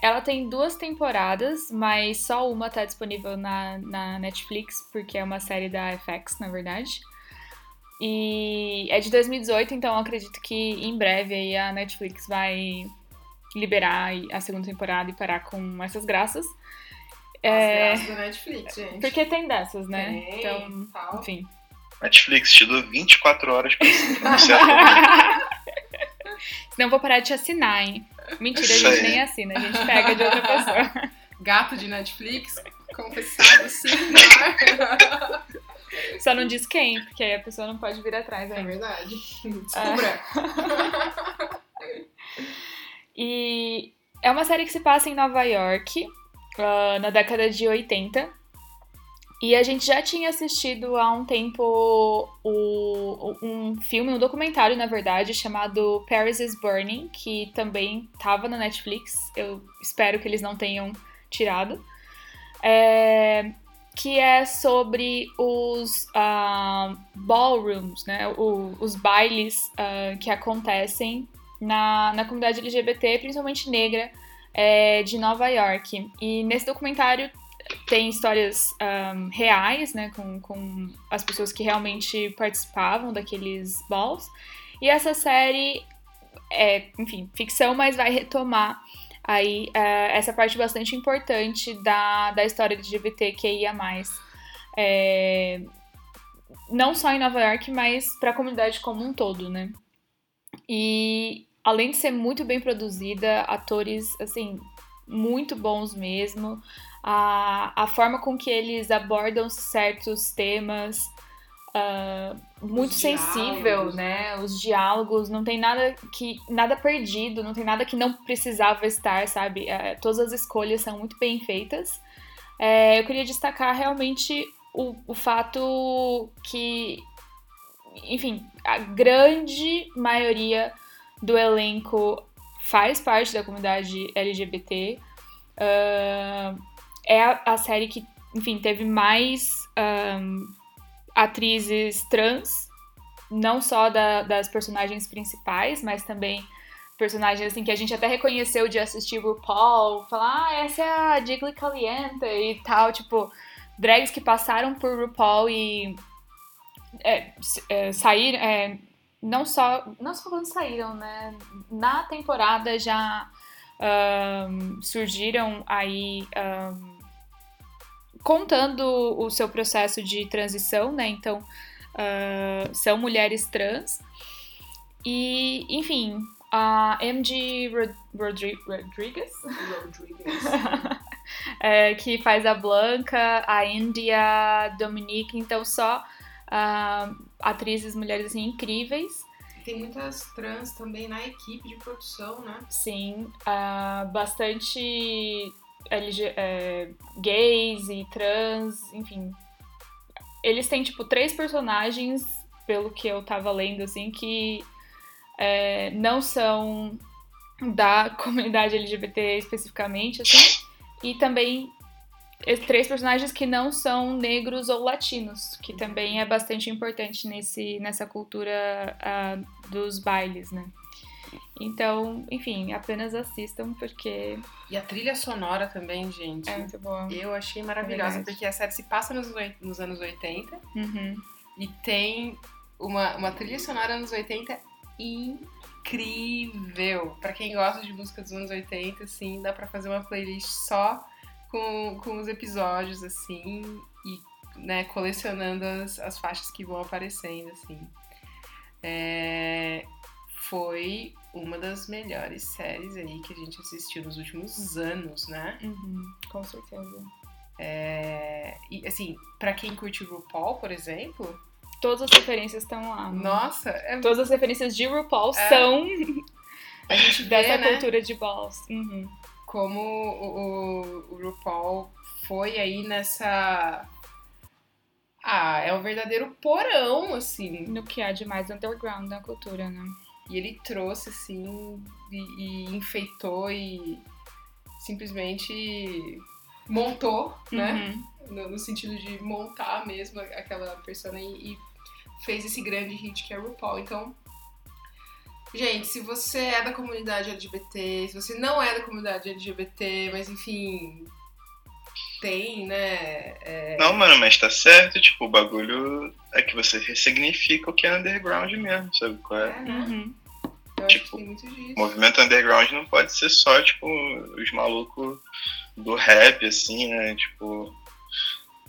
ela tem duas temporadas, mas só uma tá disponível na, na Netflix, porque é uma série da FX, na verdade. E é de 2018, então eu acredito que em breve aí a Netflix vai liberar a segunda temporada e parar com essas graças. É,
As graças da Netflix, gente.
porque tem dessas, né?
Tem,
Então,
tal.
enfim.
Netflix, te dou 24 horas pra tudo.
Senão eu vou parar de te assinar, hein? Mentira, a gente nem assina, a gente pega de outra pessoa.
Gato de Netflix, confessado sim.
Só não diz quem, porque aí a pessoa não pode vir atrás
É
ainda.
verdade. Descubra.
E é uma série que se passa em Nova York, ah, na década de 80. E a gente já tinha assistido há um tempo o- um filme, um documentário, na verdade, chamado Paris is Burning, que também estava na Netflix. Eu espero que eles não tenham tirado. É, que é sobre os uh, ballrooms, né? O, os bailes uh, que acontecem na, na comunidade LGBT, principalmente negra, é, de Nova York. E nesse documentário tem histórias um, reais, né, com, com as pessoas que realmente participavam daqueles balls. E essa série é, enfim, ficção, mas vai retomar aí uh, essa parte bastante importante da, da história LGBTQIA+. É, não só em Nova York, mas para a comunidade como um todo, né? E além de ser muito bem produzida, atores, assim, muito bons mesmo, a, a forma com que eles abordam certos temas, uh, muito sensível, né? Os diálogos, não tem nada que nada perdido, não tem nada que não precisava estar, sabe? Uh, todas as escolhas são muito bem feitas. É, eu queria destacar realmente o, o fato que, enfim, a grande maioria do elenco faz parte da comunidade LGBT. Uh, é a, a, série que, enfim, teve mais um, atrizes trans, não só da, das personagens principais, mas também personagens assim que a gente até reconheceu de assistir RuPaul, falar, ah, essa é a Jiggly Caliente e tal, tipo, drags que passaram por RuPaul e é, é, saíram, é, não só, não só quando saíram, né, na temporada já um, surgiram aí um, contando o seu processo de transição, né? Então, uh, são mulheres trans. E, enfim, a MG Rodri Rodriguez, Rodriguez. é, que faz a Blanca, a India, Dominique, então só uh, atrizes, mulheres assim, incríveis.
Tem muitas trans também na equipe de produção, né?
Sim, uh, bastante LG, é, gays e trans, enfim. Eles têm, tipo, três personagens, pelo que eu tava lendo, assim, que é, não são da comunidade LGBT especificamente, assim, e também três personagens que não são negros ou latinos, que também é bastante importante nesse, nessa cultura uh, dos bailes, né? Então, enfim, apenas assistam porque.
E a trilha sonora também, gente.
É muito boa.
Eu achei maravilhosa, é porque a série se passa nos, nos anos 80
uhum.
e tem uma, uma trilha sonora nos 80 incrível. Para quem gosta de música dos anos 80, assim, dá para fazer uma playlist só com, com os episódios, assim, e né, colecionando as, as faixas que vão aparecendo, assim. É, foi uma das melhores séries aí que a gente assistiu nos últimos anos, né?
Uhum, com certeza.
É... E, assim, para quem curte RuPaul, por exemplo...
Todas as referências estão lá.
Né? Nossa! É...
Todas as referências de RuPaul é... são a gente vê, dessa né? cultura de balls. Uhum.
Como o, o, o RuPaul foi aí nessa... Ah, é um verdadeiro porão, assim.
No que há de mais underground na cultura, né?
E ele trouxe, assim, e, e enfeitou e simplesmente montou, né? uhum. né? No, no, sentido de montar mesmo aquela persona e, e, fez esse grande hit que é RuPaul. Então, gente, se você é da comunidade LGBT, se você não é da comunidade LGBT, mas enfim, tem, né? É...
Não, mano, mas tá certo, tipo, o bagulho é que você ressignifica o que é underground mesmo, sabe qual é? é
né? uhum.
tipo, movimento underground não pode ser só, tipo, os malucos do rap, assim, né? Tipo,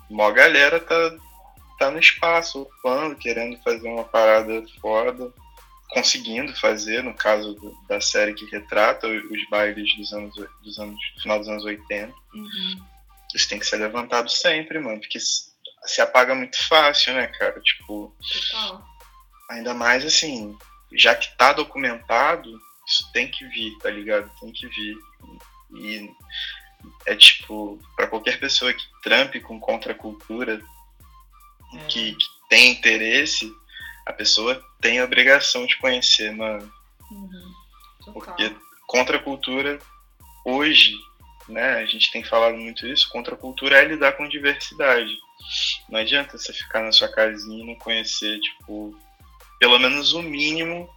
mó galera tá, tá no espaço, ocupando, querendo fazer uma parada foda, conseguindo fazer, no caso do, da série que retrata os bailes dos anos, dos anos final dos anos 80.
Uhum
isso tem que ser levantado sempre, mano, porque se apaga muito fácil, né, cara? Tipo.
Total.
Ainda mais assim, já que tá documentado, isso tem que vir, tá ligado? Tem que vir. E é tipo, para qualquer pessoa que trampe com contracultura, é. que, que tem interesse, a pessoa tem a obrigação de conhecer, mano.
Uhum.
Porque contracultura hoje né, a gente tem falado muito isso, contracultura é lidar com diversidade. Não adianta você ficar na sua casinha e não conhecer, tipo, pelo menos o mínimo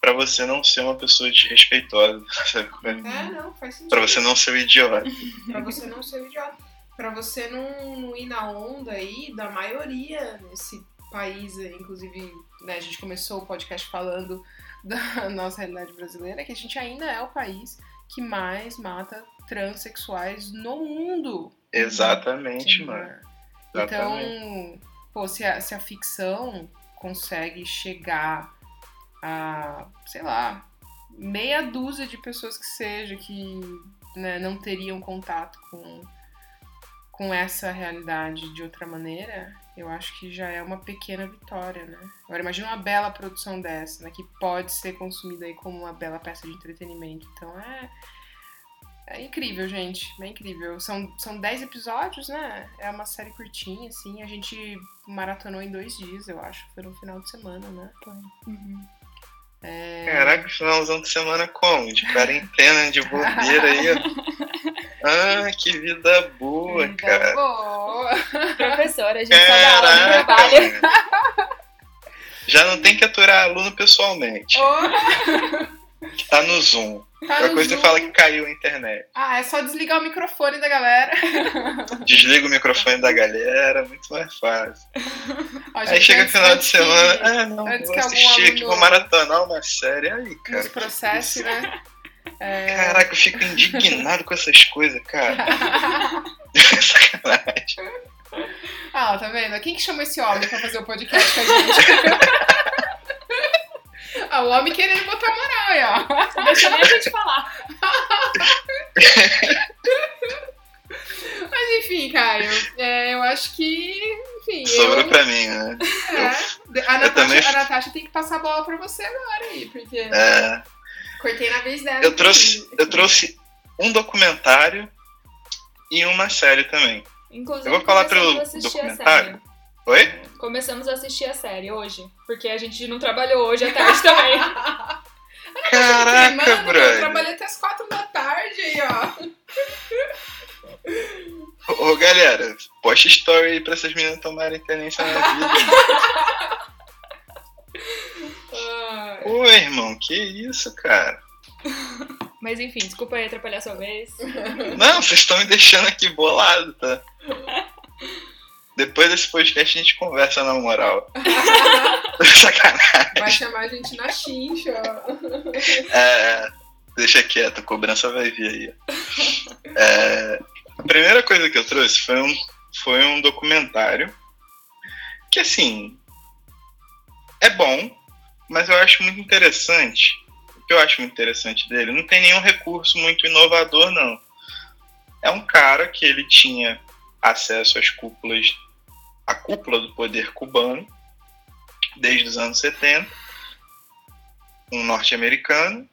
para você não ser uma pessoa desrespeitosa.
Sabe? É, não, faz sentido.
Pra você não ser o idiota.
pra você não ser o idiota. Pra você não, não ir na onda aí da maioria nesse país, inclusive, né, a gente começou o podcast falando da nossa realidade brasileira, que a gente ainda é o país que mais mata transexuais no mundo.
Exatamente, Sim, mano.
Exatamente. Então, pô, se a, se a ficção consegue chegar a, sei lá, meia dúzia de pessoas que seja que né, não teriam contato com, com essa realidade de outra maneira, eu acho que já é uma pequena vitória, né? Agora imagina uma bela produção dessa, né? Que pode ser consumida aí como uma bela peça de entretenimento. Então é, é incrível, gente. É incrível. São, são dez episódios, né? É uma série curtinha, assim. A gente maratonou em dois dias, eu acho. Foi no final de semana, né? Uhum.
É... Caraca, finalzão de semana como? De quarentena, de bobeira aí, ó. Ah, que vida boa, vida cara.
Boa. Professora, a gente Caraca, só dá aula no trabalho.
Já não tem que aturar aluno pessoalmente. Oh. Tá no Zoom. Tá Qualquer coisa Zoom. você fala que caiu a internet.
Ah, é só desligar o microfone da galera.
Desliga o microfone da galera, muito mais fácil. Ó, aí chega final de semana, que... ah, não, antes vou assistir aqui, vou maratonar uma série. Aí, cara. Nos
processos, né?
É... Caraca, eu fico indignado com essas coisas, cara. Sacanagem.
Ah, tá vendo? Quem que chamou esse homem pra fazer o podcast com a gente? Ah, o homem querendo botar moral aí, ó.
Deixa nem a gente falar.
Mas enfim, Caio, é, eu acho que. Enfim.
Sobrou
eu...
pra mim, né?
É. Eu, a, Natasha, também... a Natasha tem que passar a bola pra você agora aí, porque. É. Cortei na vez dela.
Eu trouxe, eu trouxe um documentário e uma série também.
Inclusive,
eu vou falar pro documentário. Oi?
Começamos a assistir a série hoje, porque a gente não trabalhou hoje à tarde também.
Caraca, Mano, brother.
Eu trabalhei até as quatro da tarde aí,
ó. Ô, galera, posta story aí pra essas meninas tomarem tenência na vida. Ô, irmão, que isso, cara?
Mas enfim, desculpa aí atrapalhar sua vez.
Não, vocês estão me deixando aqui bolado, tá? Depois desse podcast a gente conversa na moral. Sacanagem.
Vai chamar a gente na chincha.
É, deixa quieto, a cobrança vai vir aí. É, a primeira coisa que eu trouxe foi um, foi um documentário que, assim, é bom, mas eu acho muito interessante. O que eu acho muito interessante dele, não tem nenhum recurso muito inovador, não. É um cara que ele tinha acesso às cúpulas a cúpula do poder cubano desde os anos 70, um norte-americano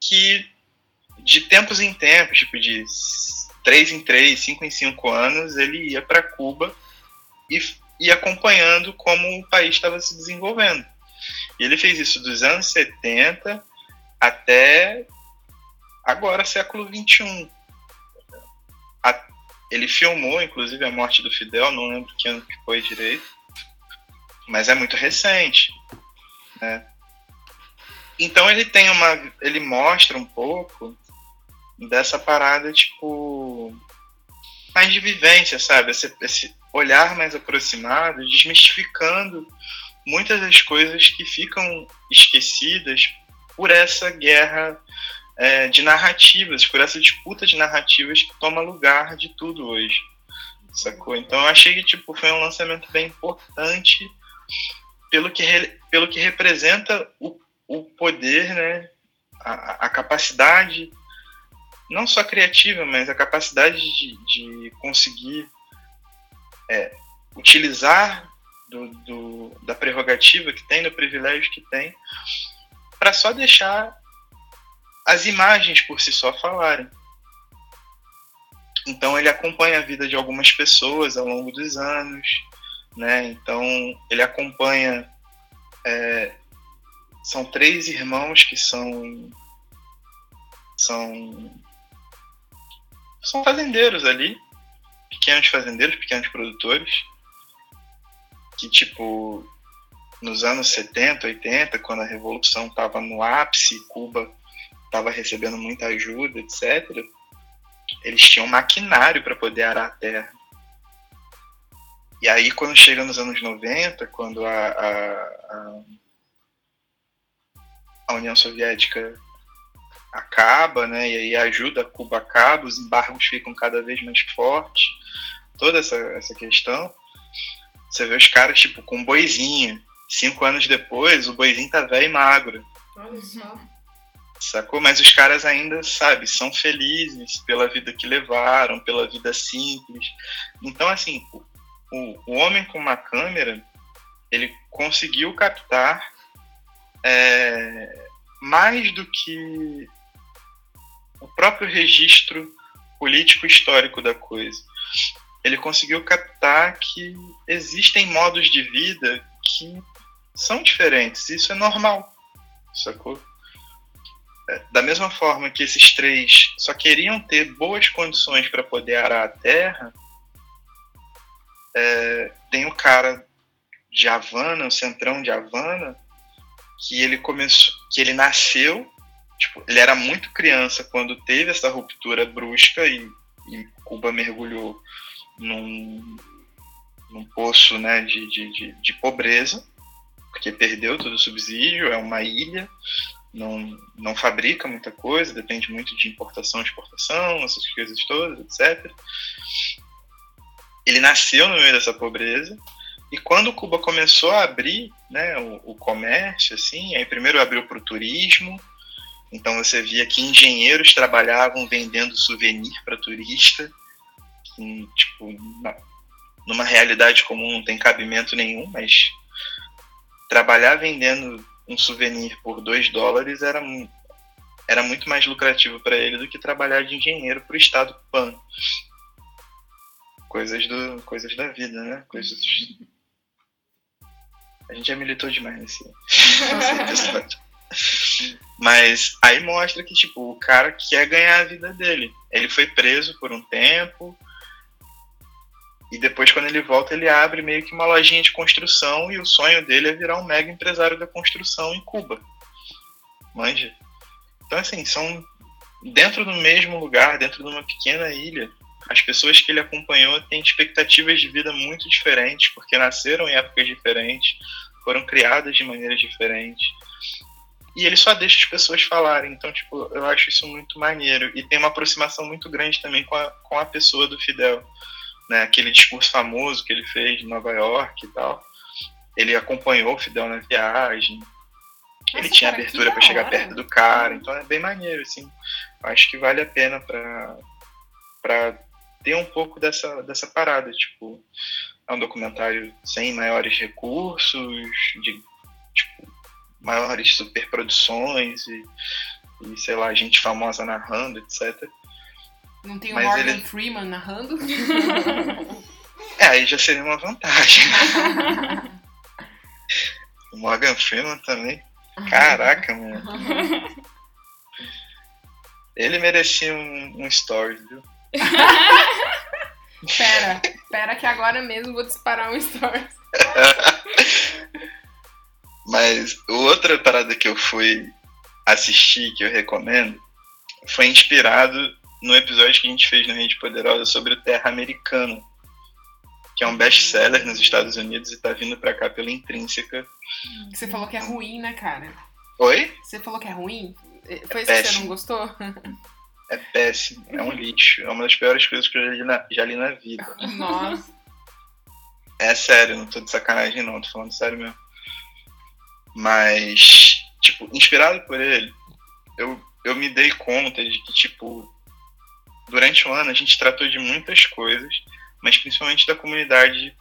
que de tempos em tempos, tipo de 3 em 3, 5 em 5 anos, ele ia para Cuba e ia acompanhando como o país estava se desenvolvendo. E ele fez isso dos anos 70 até agora, século 21. Ele filmou, inclusive, a morte do Fidel, não lembro que ano que foi direito, mas é muito recente, né? Então ele tem uma, ele mostra um pouco dessa parada tipo mais de vivência, sabe? Esse, esse olhar mais aproximado, desmistificando muitas das coisas que ficam esquecidas por essa guerra é, de narrativas, por essa disputa de narrativas que toma lugar de tudo hoje. Sacou? Então eu achei que tipo, foi um lançamento bem importante pelo que, pelo que representa o, o poder, né? A, a, capacidade, não só criativa, mas a capacidade de, de conseguir é, utilizar do, do, da prerrogativa que tem, do privilégio que tem, para só deixar as imagens por si só falarem. Então ele acompanha a vida de algumas pessoas ao longo dos anos, né? Então ele acompanha é, são três irmãos que são são são fazendeiros ali, pequenos fazendeiros, pequenos produtores, que tipo nos anos 70, 80, quando a revolução estava no ápice, Cuba estava recebendo muita ajuda, etc. Eles tinham maquinário para poder arar a terra. E aí, quando chega nos anos 90, quando a, a, a União Soviética acaba, né, e aí a ajuda Cuba acaba, os embargos ficam cada vez mais fortes, toda essa, essa questão, você vê os caras, tipo, com um boizinho. Cinco anos depois, o boizinho tá velho e magro.
Olha só.
Sacou? Mas os caras ainda, sabe, são felizes pela vida que levaram, pela vida simples. Então, assim, o, o homem com uma câmera, ele conseguiu captar é, mais do que o próprio registro político histórico da coisa. Ele conseguiu captar que existem modos de vida que são diferentes. Isso é normal, sacou? É, da mesma forma que esses três só queriam ter boas condições para poder arar a terra, é, tem o cara de Havana, o centrão de Havana, que ele começou, que ele nasceu, tipo, ele era muito criança quando teve essa ruptura brusca e, e Cuba mergulhou num, num poço, né, de, de, de, de pobreza, porque perdeu todo o subsídio, é uma ilha, não, não fabrica muita coisa, depende muito de importação, exportação, essas coisas todas, etc ele nasceu no meio dessa pobreza. E quando Cuba começou a abrir né, o, o comércio, assim, aí primeiro abriu para o turismo, então você via que engenheiros trabalhavam vendendo souvenir para turista, que, tipo, na, numa realidade comum não tem cabimento nenhum, mas trabalhar vendendo um souvenir por dois dólares era, era muito mais lucrativo para ele do que trabalhar de engenheiro para o estado cubano coisas do coisas da vida, né? Coisas a gente já militou demais nesse. Mas aí mostra que tipo o cara quer ganhar a vida dele. Ele foi preso por um tempo e depois quando ele volta ele abre meio que uma lojinha de construção e o sonho dele é virar um mega empresário da construção em Cuba. Manja. Então assim, são dentro do mesmo lugar, dentro de uma pequena ilha, as pessoas que ele acompanhou têm expectativas de vida muito diferentes, porque nasceram em épocas diferentes, foram criadas de maneiras diferentes. E ele só deixa as pessoas falarem. Então, tipo, eu acho isso muito maneiro. E tem uma aproximação muito grande também com a, com a pessoa do Fidel. Né? Aquele discurso famoso que ele fez em Nova York e tal. Ele acompanhou o Fidel na viagem. Nossa, ele tinha cara, abertura para chegar perto do cara. Então é bem maneiro, assim. Acho que vale a pena para ter um pouco dessa, dessa parada, tipo, é um documentário sem maiores recursos, de tipo, maiores superproduções e, e, sei lá, gente famosa narrando, etc.
Não tem o Mas Morgan ele... Freeman narrando?
é, aí já seria uma vantagem. o Morgan Freeman também. Caraca, mano. Ele merecia um, um story, viu?
pera, pera que agora mesmo vou disparar um story.
Mas outra parada que eu fui assistir, que eu recomendo, foi inspirado no episódio que a gente fez no Rede Poderosa sobre o Terra Americano, que é um best-seller nos Estados Unidos e tá vindo pra cá pela Intrínseca.
Você falou que é ruim, né, cara?
Oi?
Você falou que é ruim? Foi isso é que você não gostou?
É péssimo, é um lixo. É uma das piores coisas que eu já li na, já li na vida.
Nossa.
É sério, não tô de sacanagem não, tô falando sério mesmo. Mas, tipo, inspirado por ele, eu, eu me dei conta de que, tipo, durante o ano a gente tratou de muitas coisas, mas principalmente da comunidade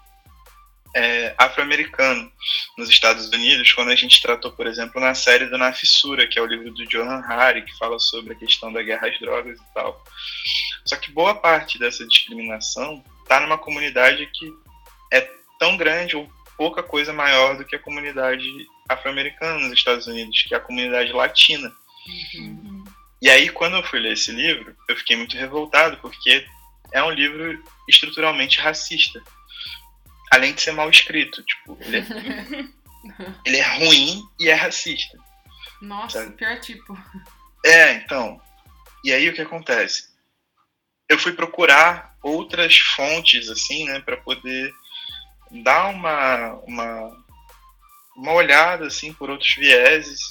é, afro-americano nos Estados Unidos, quando a gente tratou, por exemplo, na série do Na Fissura, que é o livro do Johan Hari, que fala sobre a questão da guerra às drogas e tal. Só que boa parte dessa discriminação está numa comunidade que é tão grande ou pouca coisa maior do que a comunidade afro-americana nos Estados Unidos, que é a comunidade latina. Uhum. E aí, quando eu fui ler esse livro, eu fiquei muito revoltado, porque é um livro estruturalmente racista. Além de ser mal escrito. Tipo, ele é, ele é ruim e é racista.
Nossa, sabe? pior tipo.
É, então. E aí o que acontece? Eu fui procurar outras fontes, assim, né, para poder dar uma, uma, uma olhada, assim, por outros vieses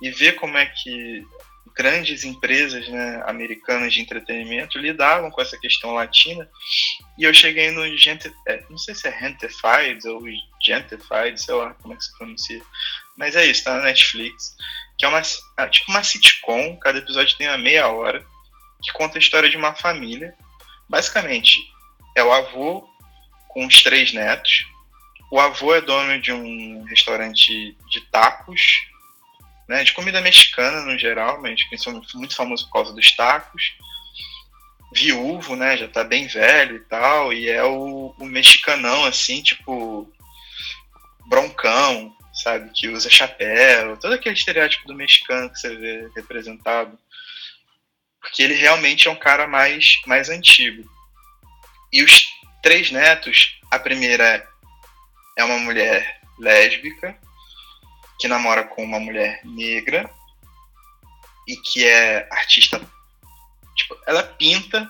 e ver como é que grandes empresas né, americanas de entretenimento lidavam com essa questão latina. E eu cheguei no Gente, é, não sei se é Gentified ou Gentified, sei lá como é que se pronuncia. Mas é isso, tá na Netflix. Que é uma é tipo uma sitcom, cada episódio tem uma meia hora, que conta a história de uma família. Basicamente, é o avô com os três netos. O avô é dono de um restaurante de tacos né, de comida mexicana no geral, mas que são muito famosos por causa dos tacos. Viúvo, né, já tá bem velho e tal, e é o, o mexicanão, assim, tipo, broncão, sabe, que usa chapéu, todo aquele estereótipo do mexicano que você vê representado. Porque ele realmente é um cara mais, mais antigo. E os três netos, a primeira é uma mulher lésbica, que namora com uma mulher negra e que é artista. Tipo, ela pinta,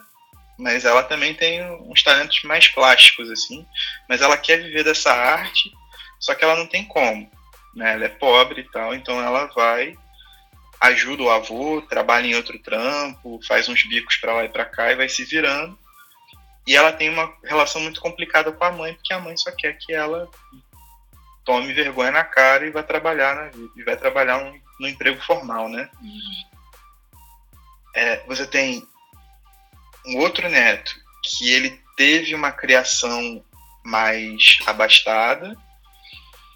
mas ela também tem uns talentos mais plásticos, assim. Mas ela quer viver dessa arte, só que ela não tem como. Né? Ela é pobre e tal, então ela vai, ajuda o avô, trabalha em outro trampo, faz uns bicos para lá e para cá e vai se virando. E ela tem uma relação muito complicada com a mãe, porque a mãe só quer que ela tome vergonha na cara e vai trabalhar vida, e vai trabalhar um, no emprego formal, né? É, você tem um outro neto que ele teve uma criação mais abastada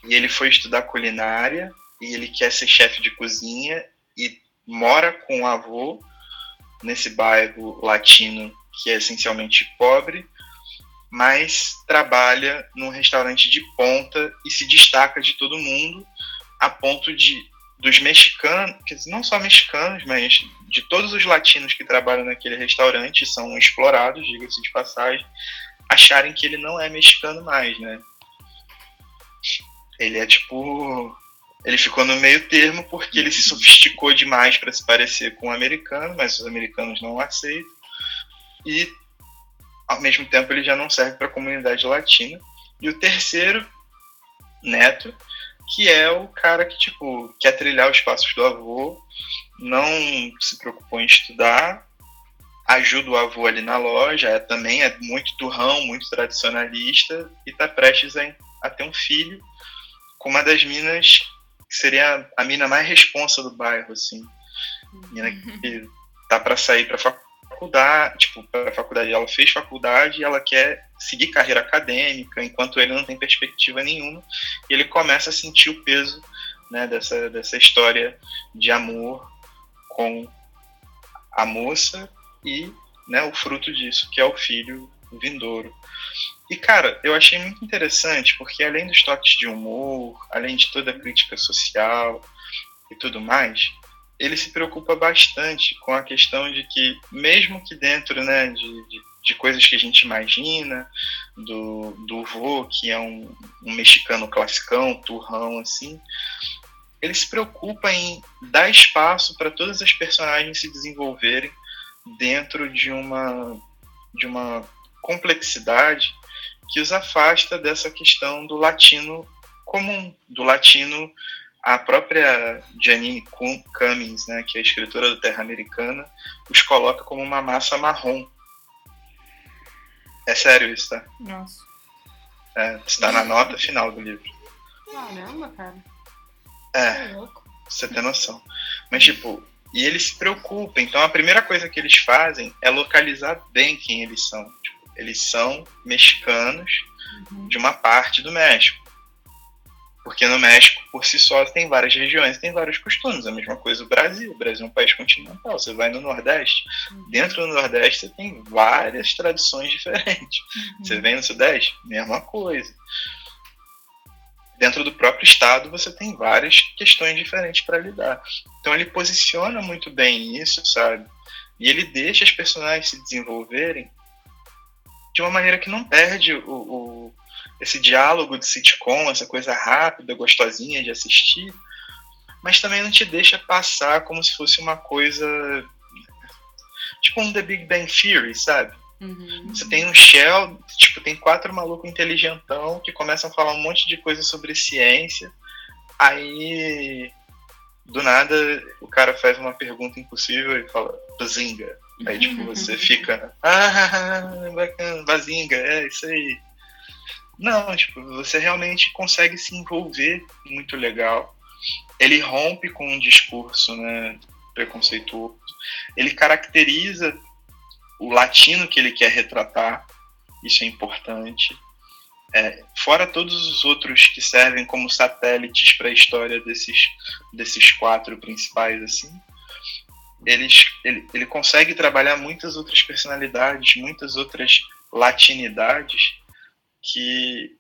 e ele foi estudar culinária e ele quer ser chefe de cozinha e mora com o avô nesse bairro latino que é essencialmente pobre mas trabalha num restaurante de ponta e se destaca de todo mundo a ponto de dos mexicanos, não só mexicanos, mas de todos os latinos que trabalham naquele restaurante são explorados, diga-se de passagem, acharem que ele não é mexicano mais, né? Ele é tipo ele ficou no meio termo porque ele se sofisticou demais para se parecer com o um americano, mas os americanos não aceitam. E ao mesmo tempo ele já não serve para a comunidade latina. E o terceiro, Neto, que é o cara que, tipo, quer trilhar os passos do avô, não se preocupou em estudar, ajuda o avô ali na loja, é, também é muito turrão, muito tradicionalista, e está prestes a, a, ter um filho com uma das minas que seria a mina mais responsa do bairro, assim. Mina que tá para sair para faculdade faculdade, tipo, para faculdade, ela fez faculdade e ela quer seguir carreira acadêmica, enquanto ele não tem perspectiva nenhuma, e ele começa a sentir o peso né, dessa, dessa história de amor com a moça e né, o fruto disso, que é o filho vindouro. E, cara, eu achei muito interessante, porque além dos toques de humor, além de toda a crítica social e tudo mais, ele se preocupa bastante com a questão de que, mesmo que dentro né, de, de, de coisas que a gente imagina, do, do vô, que é um, um mexicano classicão, turrão, assim, ele se preocupa em dar espaço para todas as personagens se desenvolverem dentro de uma, de uma complexidade que os afasta dessa questão do latino comum, do latino a própria Janine Cummings, né, que é a escritora do Terra Americana, os coloca como uma massa marrom. É sério isso, tá?
Nossa.
É, está na nota final do livro.
Caramba, cara.
É, é você tem noção. Mas, tipo, e eles se preocupam. Então, a primeira coisa que eles fazem é localizar bem quem eles são. Tipo, eles são mexicanos uhum. de uma parte do México. Porque no México, por si só, tem várias regiões, tem vários costumes. A mesma coisa o Brasil. O Brasil é um país continental. Você vai no Nordeste, uhum. dentro do Nordeste você tem várias tradições diferentes. Uhum. Você vem no Sudeste, mesma coisa. dentro do próprio Estado você tem várias questões diferentes para lidar. Então ele posiciona muito bem isso, sabe? E ele deixa as personagens se desenvolverem de uma maneira que não perde o, o esse diálogo de sitcom, essa coisa rápida, gostosinha de assistir, mas também não te deixa passar como se fosse uma coisa tipo um The Big Bang Theory, sabe? Uhum. Você tem um Shell, tipo, tem quatro malucos inteligentão que começam a falar um monte de coisa sobre ciência. Aí, do nada, o cara faz uma pergunta impossível e fala, Bazinga. Aí, tipo, você fica, ah, bacana, Bazinga, é isso aí. Não, tipo, você realmente consegue se envolver muito legal. Ele rompe com um discurso, né, preconceituoso. Ele caracteriza o latino que ele quer retratar, isso é importante. É, fora todos os outros que servem como satélites para a história desses, desses quatro principais, assim, eles, ele, ele consegue trabalhar muitas outras personalidades, muitas outras latinidades que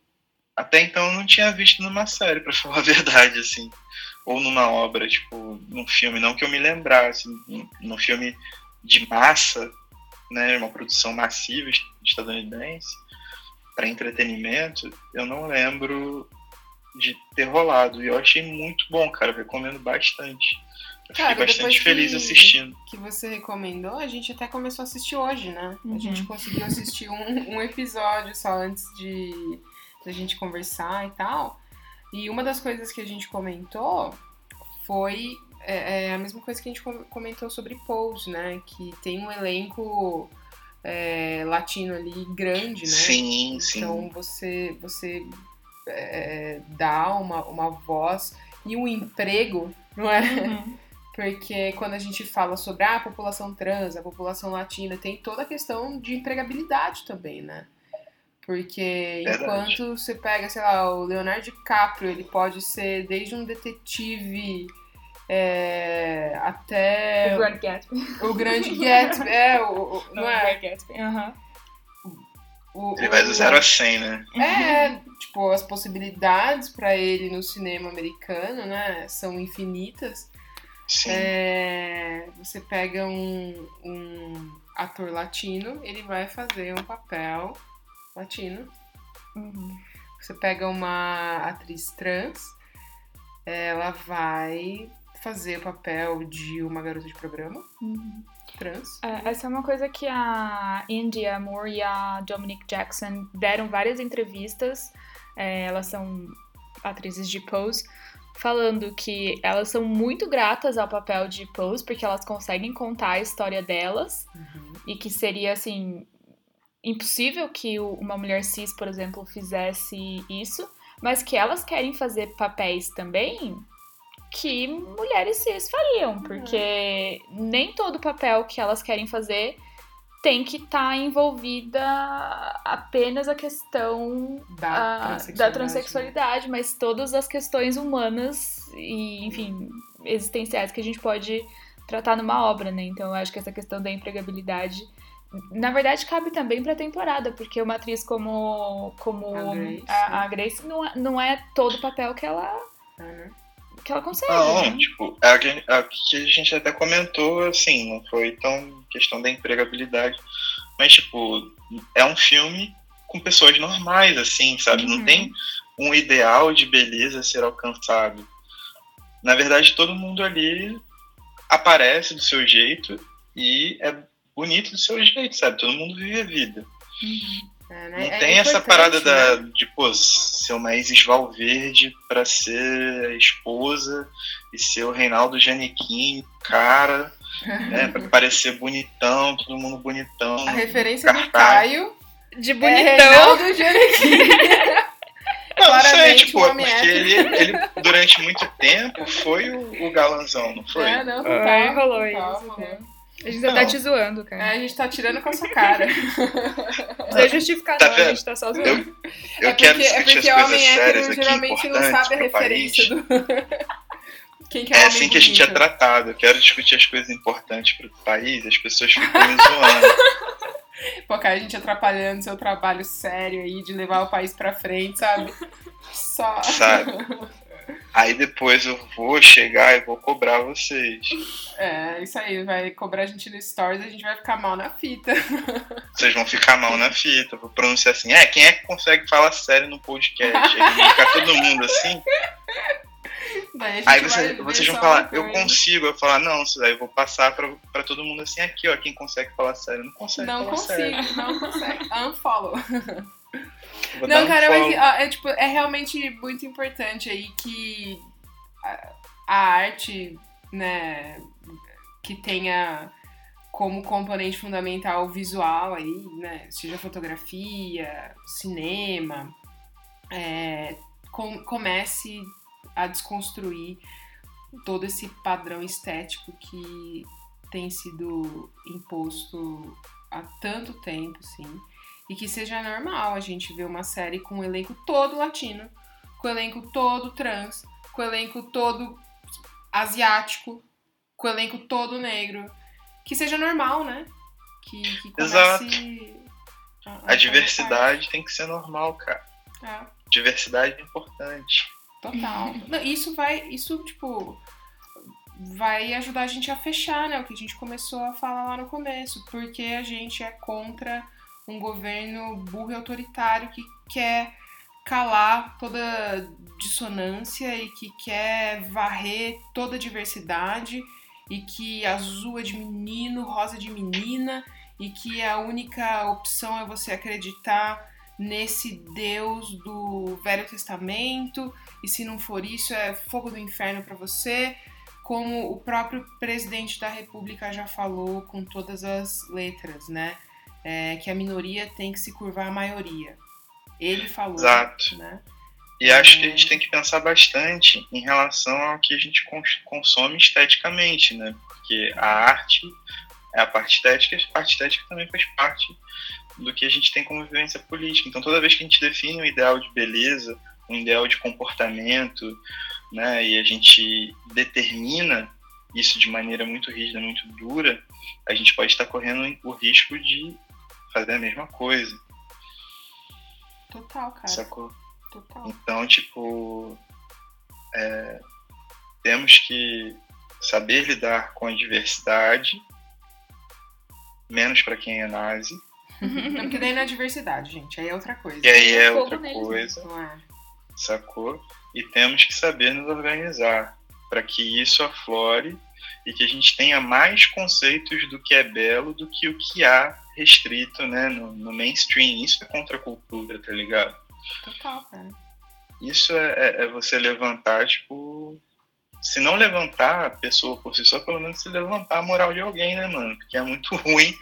até então eu não tinha visto numa série, para falar a verdade, assim, ou numa obra, tipo, num filme, não que eu me lembrasse, num filme de massa, né, uma produção massiva estadunidense para entretenimento, eu não lembro de ter rolado. E eu achei muito bom, cara. Recomendo bastante. Eu cara, fiquei bastante feliz
que,
assistindo.
Que você recomendou, a gente até começou a assistir hoje, né? Uhum. A gente conseguiu assistir um, um episódio só antes de a gente conversar e tal. E uma das coisas que a gente comentou foi é, é, a mesma coisa que a gente comentou sobre Pose, né? Que tem um elenco é, latino ali grande, né?
Sim, sim.
Então você, você é, dá uma, uma voz e um emprego, não é? Uhum. Porque quando a gente fala sobre ah, a população trans, a população latina, tem toda a questão de empregabilidade também, né? Porque Verdade. enquanto você pega, sei lá, o Leonardo DiCaprio, ele pode ser desde um detetive é, até.
O Grande Gatsby.
O Grande Gatsby, é, o, o não, não é?
O Gatsby, aham.
Uhum. Ele vai do 0 a 100, né?
É, tipo, as possibilidades para ele no cinema americano, né, são infinitas. É, você pega um, um ator latino, ele vai fazer um papel latino. Uhum. Você pega uma atriz trans, ela vai fazer o papel de uma garota de programa uhum. trans.
É, essa é uma coisa que a India Moore e a Dominic Jackson deram várias entrevistas. É, elas são atrizes de Pose, falando que elas são muito gratas ao papel de Pose, porque elas conseguem contar a história delas uhum. e que seria assim impossível que uma mulher cis, por exemplo, fizesse isso, mas que elas querem fazer papéis também que mulheres cis fariam, uhum. porque uhum. nem todo papel que elas querem fazer tem que estar tá envolvida apenas a questão
da, a,
transexualidade, da transexualidade, mas todas as questões humanas e, enfim, existenciais que a gente pode tratar numa obra, né? Então eu acho que essa questão da empregabilidade na verdade, cabe também pra temporada, porque uma atriz como, como a Grace, a, a Grace não, é, não é todo o papel que ela. Uhum que ela consegue. Não,
né? tipo, é a, que, a que a gente até comentou, assim, não foi tão questão da empregabilidade. Mas, tipo, é um filme com pessoas normais, assim, sabe? Uhum. Não tem um ideal de beleza a ser alcançado. Na verdade, todo mundo ali aparece do seu jeito e é bonito do seu jeito, sabe? Todo mundo vive a vida. Uhum. É, né? Não é tem essa parada né? da, de, pô, ser uma Isis Valverde pra ser a esposa e ser o Reinaldo Janequim, cara, né? Pra parecer bonitão, todo mundo bonitão.
A referência cartaz. do Caio
de é bonitão. É Reinaldo
Janequim. Não, não sei, tipo, é porque ele, ele, durante muito tempo, foi o, o galanzão, não foi?
É, não, não tá,
rolou isso. Né? A gente não. tá te zoando, cara.
É, a gente tá tirando com a sua cara.
Não é justificar, tá não, a gente tá só zoando.
Eu, eu é porque, quero
é porque
as
homem
hétero
geralmente não sabe a referência do.
É, é assim que a gente é tratado. Eu quero discutir as coisas importantes pro país, as pessoas ficam me zoando.
Pô, cara, a gente atrapalhando seu trabalho sério aí de levar o país pra frente, sabe? Só.
Sabe? Aí depois eu vou chegar e vou cobrar vocês.
É, isso aí, vai cobrar a gente no Stories e a gente vai ficar mal na fita.
Vocês vão ficar mal na fita. Vou pronunciar assim, é, quem é que consegue falar sério no podcast? Aí vai ficar todo mundo assim. Aí você- vocês vão falar, eu consigo. Eu vou falar, não, aí eu vou passar pra, pra todo mundo assim, aqui, ó, quem consegue falar sério. Não consegue
Não
falar sério.
consigo, não consegue. Unfollow.
Vou
Não,
um
cara, mas ah, é, tipo, é realmente muito importante aí que a, a arte, né, que tenha como componente fundamental o visual aí, né, seja fotografia, cinema, é, com- comece a desconstruir todo esse padrão estético que tem sido imposto há tanto tempo, sim. E que seja normal a gente ver uma série com o elenco todo latino, com o elenco todo trans, com o elenco todo asiático, com o elenco todo negro. Que seja normal, né? Que, que comece a, a
A diversidade tem que ser normal, cara.
parte. É.
Diversidade é importante.
Total. Não, isso vai, isso, tipo, vai ajudar a gente a fechar, né? O que a gente começou a falar lá no começo. Porque a gente é contra um governo burro e autoritário que quer calar toda dissonância e que quer varrer toda diversidade e que azul é de menino, rosa é de menina e que a única opção é você acreditar nesse Deus do Velho Testamento e se não for isso é fogo do inferno para você, como o próprio presidente da República já falou com todas as letras, né? É, que a minoria tem que se curvar à maioria. Ele falou,
Exato.
né?
E acho que a gente tem que pensar bastante em relação ao que a gente cons- consome esteticamente, né? Porque a arte é a parte estética, a parte estética também faz parte do que a gente tem como vivência política. Então, toda vez que a gente define um ideal de beleza, um ideal de comportamento, né, e a gente determina isso de maneira muito rígida, muito dura, a gente pode estar correndo o risco de fazer a mesma coisa,
Total, cara.
sacou?
Total.
Então, tipo, é, temos que saber lidar com a diversidade, menos para quem é nazi,
Não, porque daí não é diversidade, gente. Aí é outra coisa.
e aí é
Fogo
outra coisa,
Não é?
sacou? E temos que saber nos organizar para que isso aflore e que a gente tenha mais conceitos do que é belo do que o que há restrito né, no, no mainstream. Isso é contra a cultura, tá ligado?
Total, cara.
Isso é, é- é você levantar, tipo. Se não levantar a pessoa por si só, pelo menos se levantar a moral de alguém, né, mano? Porque é muito ruim.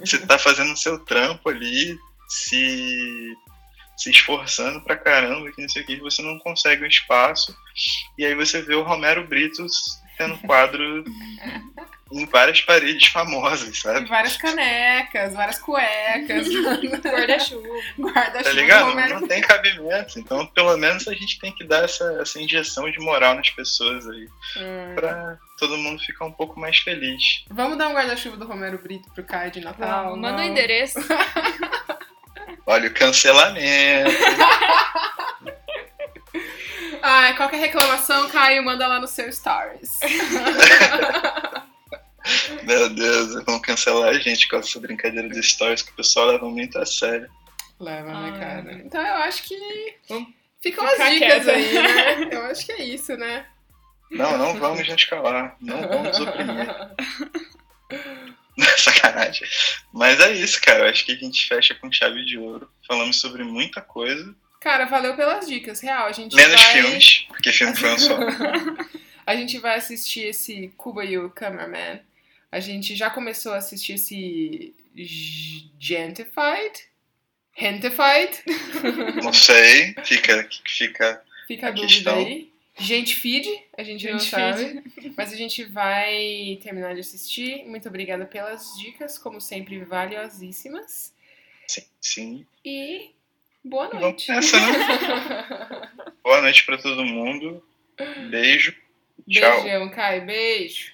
você tá fazendo o seu trampo ali, se, se esforçando pra caramba, que não sei o que, você não consegue um espaço. E aí você vê o Romero Brito tendo quadro em várias paredes famosas,
E
sabe?
várias canecas, várias cuecas,
Guarda-chuva.
guarda-chuva.
Tá ligado?
Romero
Não tem cabimento. Então, pelo menos a gente tem que dar essa, essa injeção de moral nas pessoas aí.
Hum.
Pra todo mundo ficar um pouco mais feliz.
Vamos dar um guarda-chuva do Romero Brito pro Caio de Natal?
Não, manda o
Não.
endereço.
Olha o cancelamento.
Ai, qualquer reclamação, Caio, manda lá no seu Stories.
Meu Deus, vão cancelar a gente com essa brincadeira de stories que o pessoal leva muito a sério.
Leva, né, cara? Então eu acho que
Vamos
ficam as dicas
quieta.
aí, né? Eu acho que é isso, né?
Não, não vamos nos calar. Não vamos oprimir. Sacanagem. Mas é isso, cara. Eu acho que a gente fecha com chave de ouro. Falamos sobre muita coisa.
Cara, valeu pelas dicas, real. A gente
Menos
vai...
filmes, porque filme foi um só.
A gente vai assistir esse Cuba e o Cameraman. A gente já começou a assistir esse Gentified? Gentified?
Não sei. Fica, fica
Fica a dúvida
questão.
aí. Gente feed, a gente não
Gente
sabe. Mas a gente vai terminar de assistir. Muito obrigada pelas dicas, como sempre, valiosíssimas.
sim, sim.
E Boa noite.
Nessa, né? Boa noite para todo mundo. Beijo. Beijão, tchau.
Beijão, Caio. Beijo.